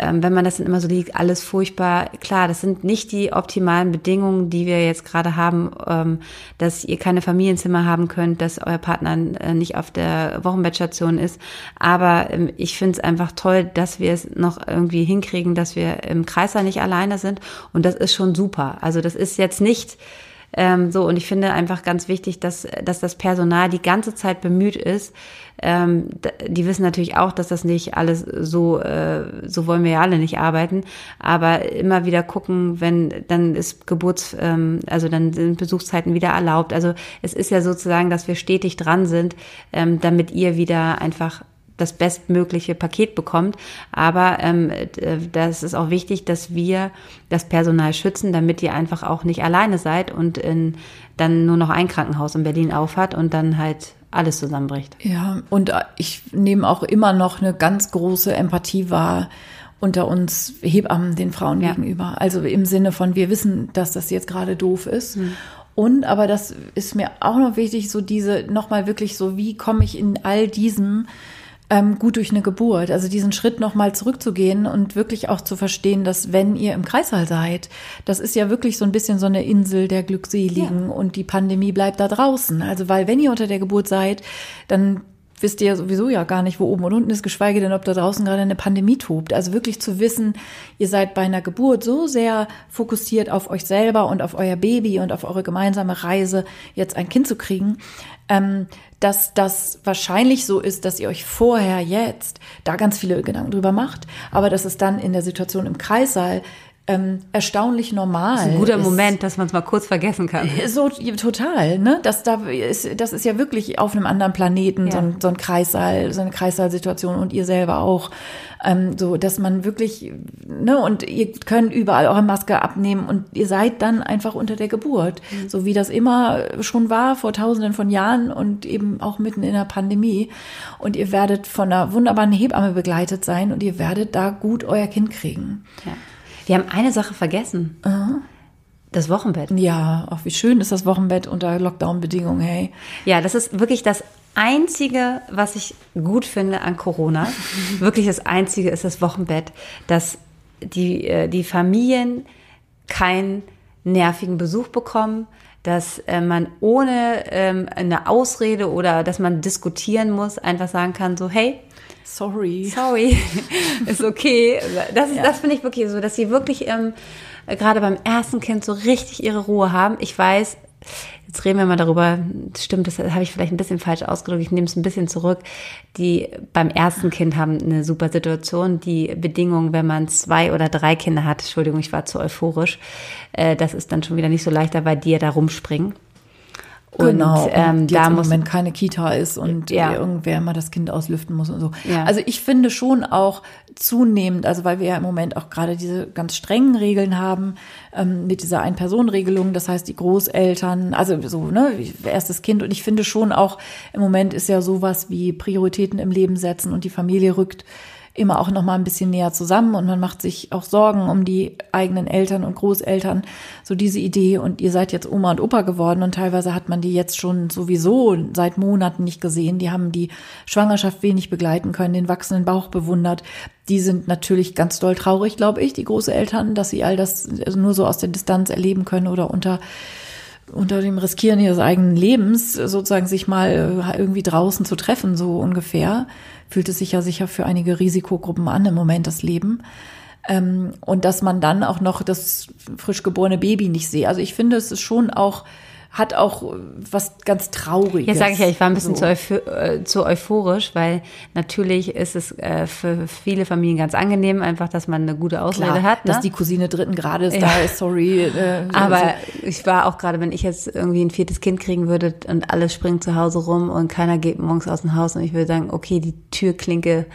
ähm, wenn man das dann immer so liegt, alles furchtbar. Klar, das sind nicht die optimalen Bedingungen, die wir jetzt gerade haben, ähm, dass ihr keine Familienzimmer haben könnt, dass euer Partner äh, nicht auf der Wochenbettstation ist. Aber ähm, ich finde es einfach toll, dass wir es noch irgendwie hinkriegen, dass wir im Kreißsaal nicht alleine sind. Und das ist schon super. Also das ist jetzt nicht ähm, so, und ich finde einfach ganz wichtig, dass, dass das Personal die ganze Zeit bemüht ist. Ähm, die wissen natürlich auch, dass das nicht alles so, äh, so wollen wir ja alle nicht arbeiten, aber immer wieder gucken, wenn, dann ist Geburts, ähm, also dann sind Besuchszeiten wieder erlaubt. Also es ist ja sozusagen, dass wir stetig dran sind, ähm, damit ihr wieder einfach das bestmögliche Paket bekommt. Aber ähm, d- das ist auch wichtig, dass wir das Personal schützen, damit ihr einfach auch nicht alleine seid und in, dann nur noch ein Krankenhaus in Berlin aufhat und dann halt alles zusammenbricht. Ja, und äh, ich nehme auch immer noch eine ganz große Empathie wahr unter uns Hebammen den Frauen Ja. gegenüber. Also im Sinne von, wir wissen, dass das jetzt gerade doof ist. Und, aber das ist mir auch noch wichtig, so diese, nochmal wirklich so, wie komme ich in all diesem ähm, gut durch eine Geburt. Also diesen Schritt nochmal zurückzugehen und wirklich auch zu verstehen, dass wenn ihr im Kreißsaal seid, das ist ja wirklich so ein bisschen so eine Insel der Glückseligen und die Pandemie bleibt da draußen. Also weil wenn ihr unter der Geburt seid, dann wisst ihr ja sowieso ja gar nicht, wo oben und unten ist, geschweige denn, ob da draußen gerade eine Pandemie tobt. Also wirklich zu wissen, ihr seid bei einer Geburt so sehr fokussiert auf euch selber und auf euer Baby und auf eure gemeinsame Reise, jetzt ein Kind zu kriegen, ähm, dass das wahrscheinlich so ist, dass ihr euch vorher jetzt da ganz viele Gedanken drüber macht, aber dass es dann in der Situation im Kreissaal ähm, erstaunlich normal Ein guter ist. Moment, dass man es mal kurz vergessen kann. So total, ne? Das da ist, das ist ja wirklich auf einem anderen Planeten Ja. so, ein, so ein Kreissaal, so eine Kreissaalsituation und ihr selber auch, ähm, so dass man wirklich, ne? Und ihr könnt überall eure Maske abnehmen und ihr seid dann einfach unter der Geburt, so wie das immer schon war vor Tausenden von Jahren und eben auch mitten in der Pandemie. Und ihr werdet von einer wunderbaren Hebamme begleitet sein und ihr werdet da gut euer Kind kriegen. Ja. Wir haben eine Sache vergessen. Das Wochenbett. Ja, auch wie schön ist das Wochenbett unter Lockdown-Bedingungen, hey. Ja, das ist wirklich das Einzige, was ich gut finde an Corona. wirklich das Einzige ist das Wochenbett, dass die, äh, die Familien keinen nervigen Besuch bekommen, dass äh, man ohne ähm, eine Ausrede oder dass man diskutieren muss, einfach sagen kann, so, hey, Sorry. sorry, ist okay. Das, ist, Ja. das finde ich wirklich so, dass sie wirklich ähm, gerade beim ersten Kind so richtig ihre Ruhe haben. Ich weiß, jetzt reden wir mal darüber, stimmt, das habe ich vielleicht ein bisschen falsch ausgedrückt, ich nehme es ein bisschen zurück. Die beim ersten Kind haben eine super Situation. Die Bedingungen, wenn man zwei oder drei Kinder hat, Entschuldigung, ich war zu euphorisch, äh, das ist dann schon wieder nicht so leichter, weil die ja da rumspringen. Und, genau, ähm, und da im muss Moment keine Kita ist und ja. irgendwer mal das Kind auslüften muss und so. Ja. Also ich finde schon auch zunehmend, also weil wir ja im Moment auch gerade diese ganz strengen Regeln haben ähm, mit dieser Ein-Personen-Regelung, das heißt die Großeltern, also so ne erstes Kind und ich finde schon auch im Moment ist ja sowas wie Prioritäten im Leben setzen und die Familie rückt immer auch noch mal ein bisschen näher zusammen und man macht sich auch Sorgen um die eigenen Eltern und Großeltern. So diese Idee und ihr seid jetzt Oma und Opa geworden und teilweise hat man die jetzt schon sowieso seit Monaten nicht gesehen. Die haben die Schwangerschaft wenig begleiten können, den wachsenden Bauch bewundert. Die sind natürlich ganz doll traurig, glaube ich, die Großeltern, dass sie all das nur so aus der Distanz erleben können oder unter unter dem Riskieren ihres eigenen Lebens sozusagen sich mal äh, irgendwie draußen zu treffen, so ungefähr fühlt es sich ja sicher für einige Risikogruppen an im Moment das Leben. Ähm, und dass man dann auch noch das frisch geborene Baby nicht sehe. Also ich finde, es ist schon auch hat auch was ganz Trauriges. Jetzt sage ich ja, ich war ein bisschen so. zu, äh, zu, euphorisch, weil natürlich ist es äh, für viele Familien ganz angenehm, einfach, dass man eine gute Ausrede Klar, hat. Ne? Dass die Cousine dritten Grades ja. da ist, sorry. Äh, Aber so. ich war auch gerade, wenn ich jetzt irgendwie ein viertes Kind kriegen würde und alles springt zu Hause rum und keiner geht morgens aus dem Haus und ich würde sagen, okay, die Türklinke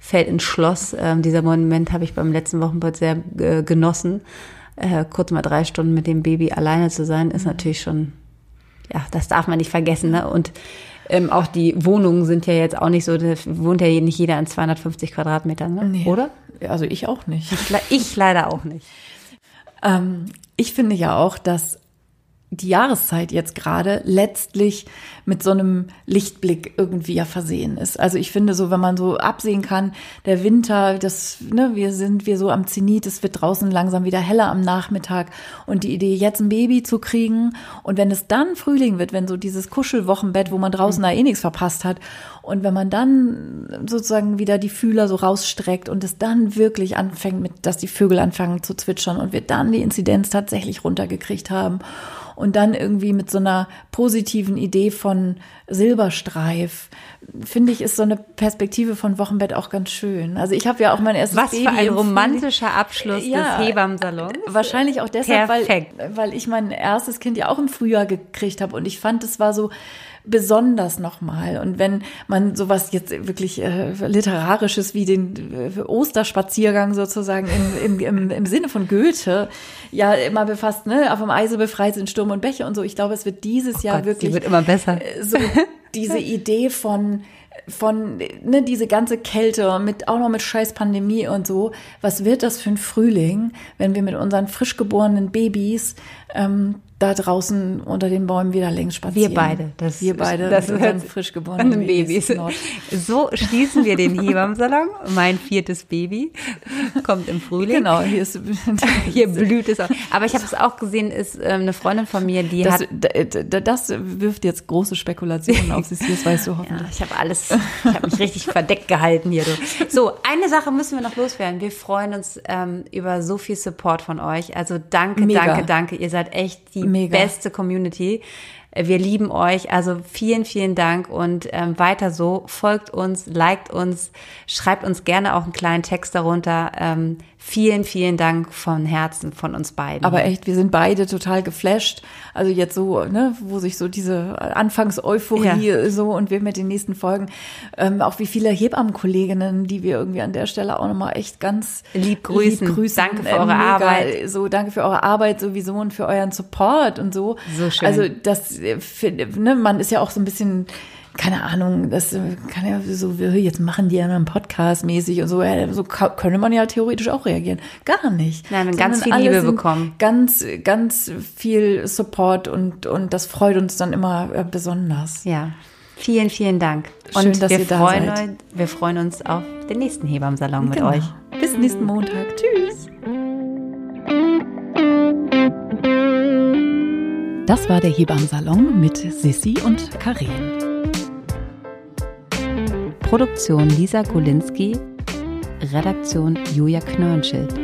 fällt ins Schloss. Ähm, dieser Moment habe ich beim letzten Wochenbad sehr äh, genossen. Äh, kurz mal drei Stunden mit dem Baby alleine zu sein, ist mhm. natürlich schon ja, das darf man nicht vergessen. Ne? Und ähm, auch die Wohnungen sind ja jetzt auch nicht so, da wohnt ja nicht jeder an 250 Quadratmetern, ne? Nee. oder? Also ich auch nicht. Ich leider auch nicht. Ähm, ich finde ja auch, dass die Jahreszeit jetzt gerade letztlich mit so einem Lichtblick irgendwie ja versehen ist. Also ich finde so, wenn man so absehen kann, der Winter, das, ne, wir sind wir so am Zenit, es wird draußen langsam wieder heller am Nachmittag und die Idee, jetzt ein Baby zu kriegen und wenn es dann Frühling wird, wenn so dieses Kuschelwochenbett, wo man draußen mhm. da eh nichts verpasst hat und wenn man dann sozusagen wieder die Fühler so rausstreckt und es dann wirklich anfängt mit, dass die Vögel anfangen zu zwitschern und wir dann die Inzidenz tatsächlich runtergekriegt haben und dann irgendwie mit so einer positiven Idee von Silberstreif, finde ich, ist so eine Perspektive von Wochenbett auch ganz schön. Also ich habe ja auch mein erstes Was Baby. Was für ein romantischer Abschluss ja, des Hebammsalons. Wahrscheinlich auch deshalb, weil, weil ich mein erstes Kind ja auch im Frühjahr gekriegt habe und ich fand, es war so, besonders nochmal. Und wenn man sowas jetzt wirklich äh, literarisches wie den äh, Osterspaziergang sozusagen im, im, im, im Sinne von Goethe ja immer befasst, ne, auf dem Eise befreit sind Sturm und Bäche und so. Ich glaube, es wird dieses oh Jahr Gott, wirklich wird immer besser. Äh, so diese Idee von von ne, diese ganze Kälte mit auch noch mit scheiß Pandemie und so. Was wird das für ein Frühling, wenn wir mit unseren frisch geborenen Babys ähm, da draußen unter den Bäumen wieder längs spazieren. Wir beide. Das, wir beide. Das wird frisch geborenen Babys. Babys. So schließen wir den Hebammsalon. Mein viertes Baby kommt im Frühling. Genau, hier ist hier blüht es auch. Aber ich habe es auch gesehen, ist ähm, eine Freundin von mir, die das, hat. Das wirft jetzt große Spekulationen auf sich. Das weißt du hoffentlich. Ja, ich habe alles, ich habe mich richtig verdeckt gehalten hier. So, eine Sache müssen wir noch loswerden. Wir freuen uns ähm, über so viel Support von euch. Also danke, Mega. danke, danke. Ihr seid echt die Mega. beste Community. Wir lieben euch. Also vielen, vielen Dank und ähm, weiter so. Folgt uns, liked uns, schreibt uns gerne auch einen kleinen Text darunter. Ähm, vielen, vielen Dank von Herzen von uns beiden. Aber echt, wir sind beide total geflasht. Also jetzt so, ne, wo sich so diese Anfangseuphorie ja. so und wir mit den nächsten Folgen, ähm, auch wie viele Hebammenkolleginnen, die wir irgendwie an der Stelle auch nochmal echt ganz lieb grüßen. Lieb grüßen. Danke für eure äh, mega, Arbeit. So, danke für eure Arbeit sowieso und für euren Support und so. So schön. Also das, äh, ne, man ist ja auch so ein bisschen keine Ahnung, das kann ja so, jetzt machen die ja einen Podcast mäßig und so, so könnte man ja theoretisch auch reagieren. Gar nicht. Nein, wir ganz viel Liebe bekommen. Ganz, ganz viel Support und, und das freut uns dann immer äh, besonders. Ja. Vielen, vielen Dank. Schön, und dass wir ihr da freuen seid. Euch, wir freuen uns auf den nächsten Hebammsalon mit genau. euch. Bis nächsten Montag. Tschüss. Das war der Hebammsalon mit Sissi und Karin. Produktion Lisa Golinski, Redaktion Julia Knörnschild.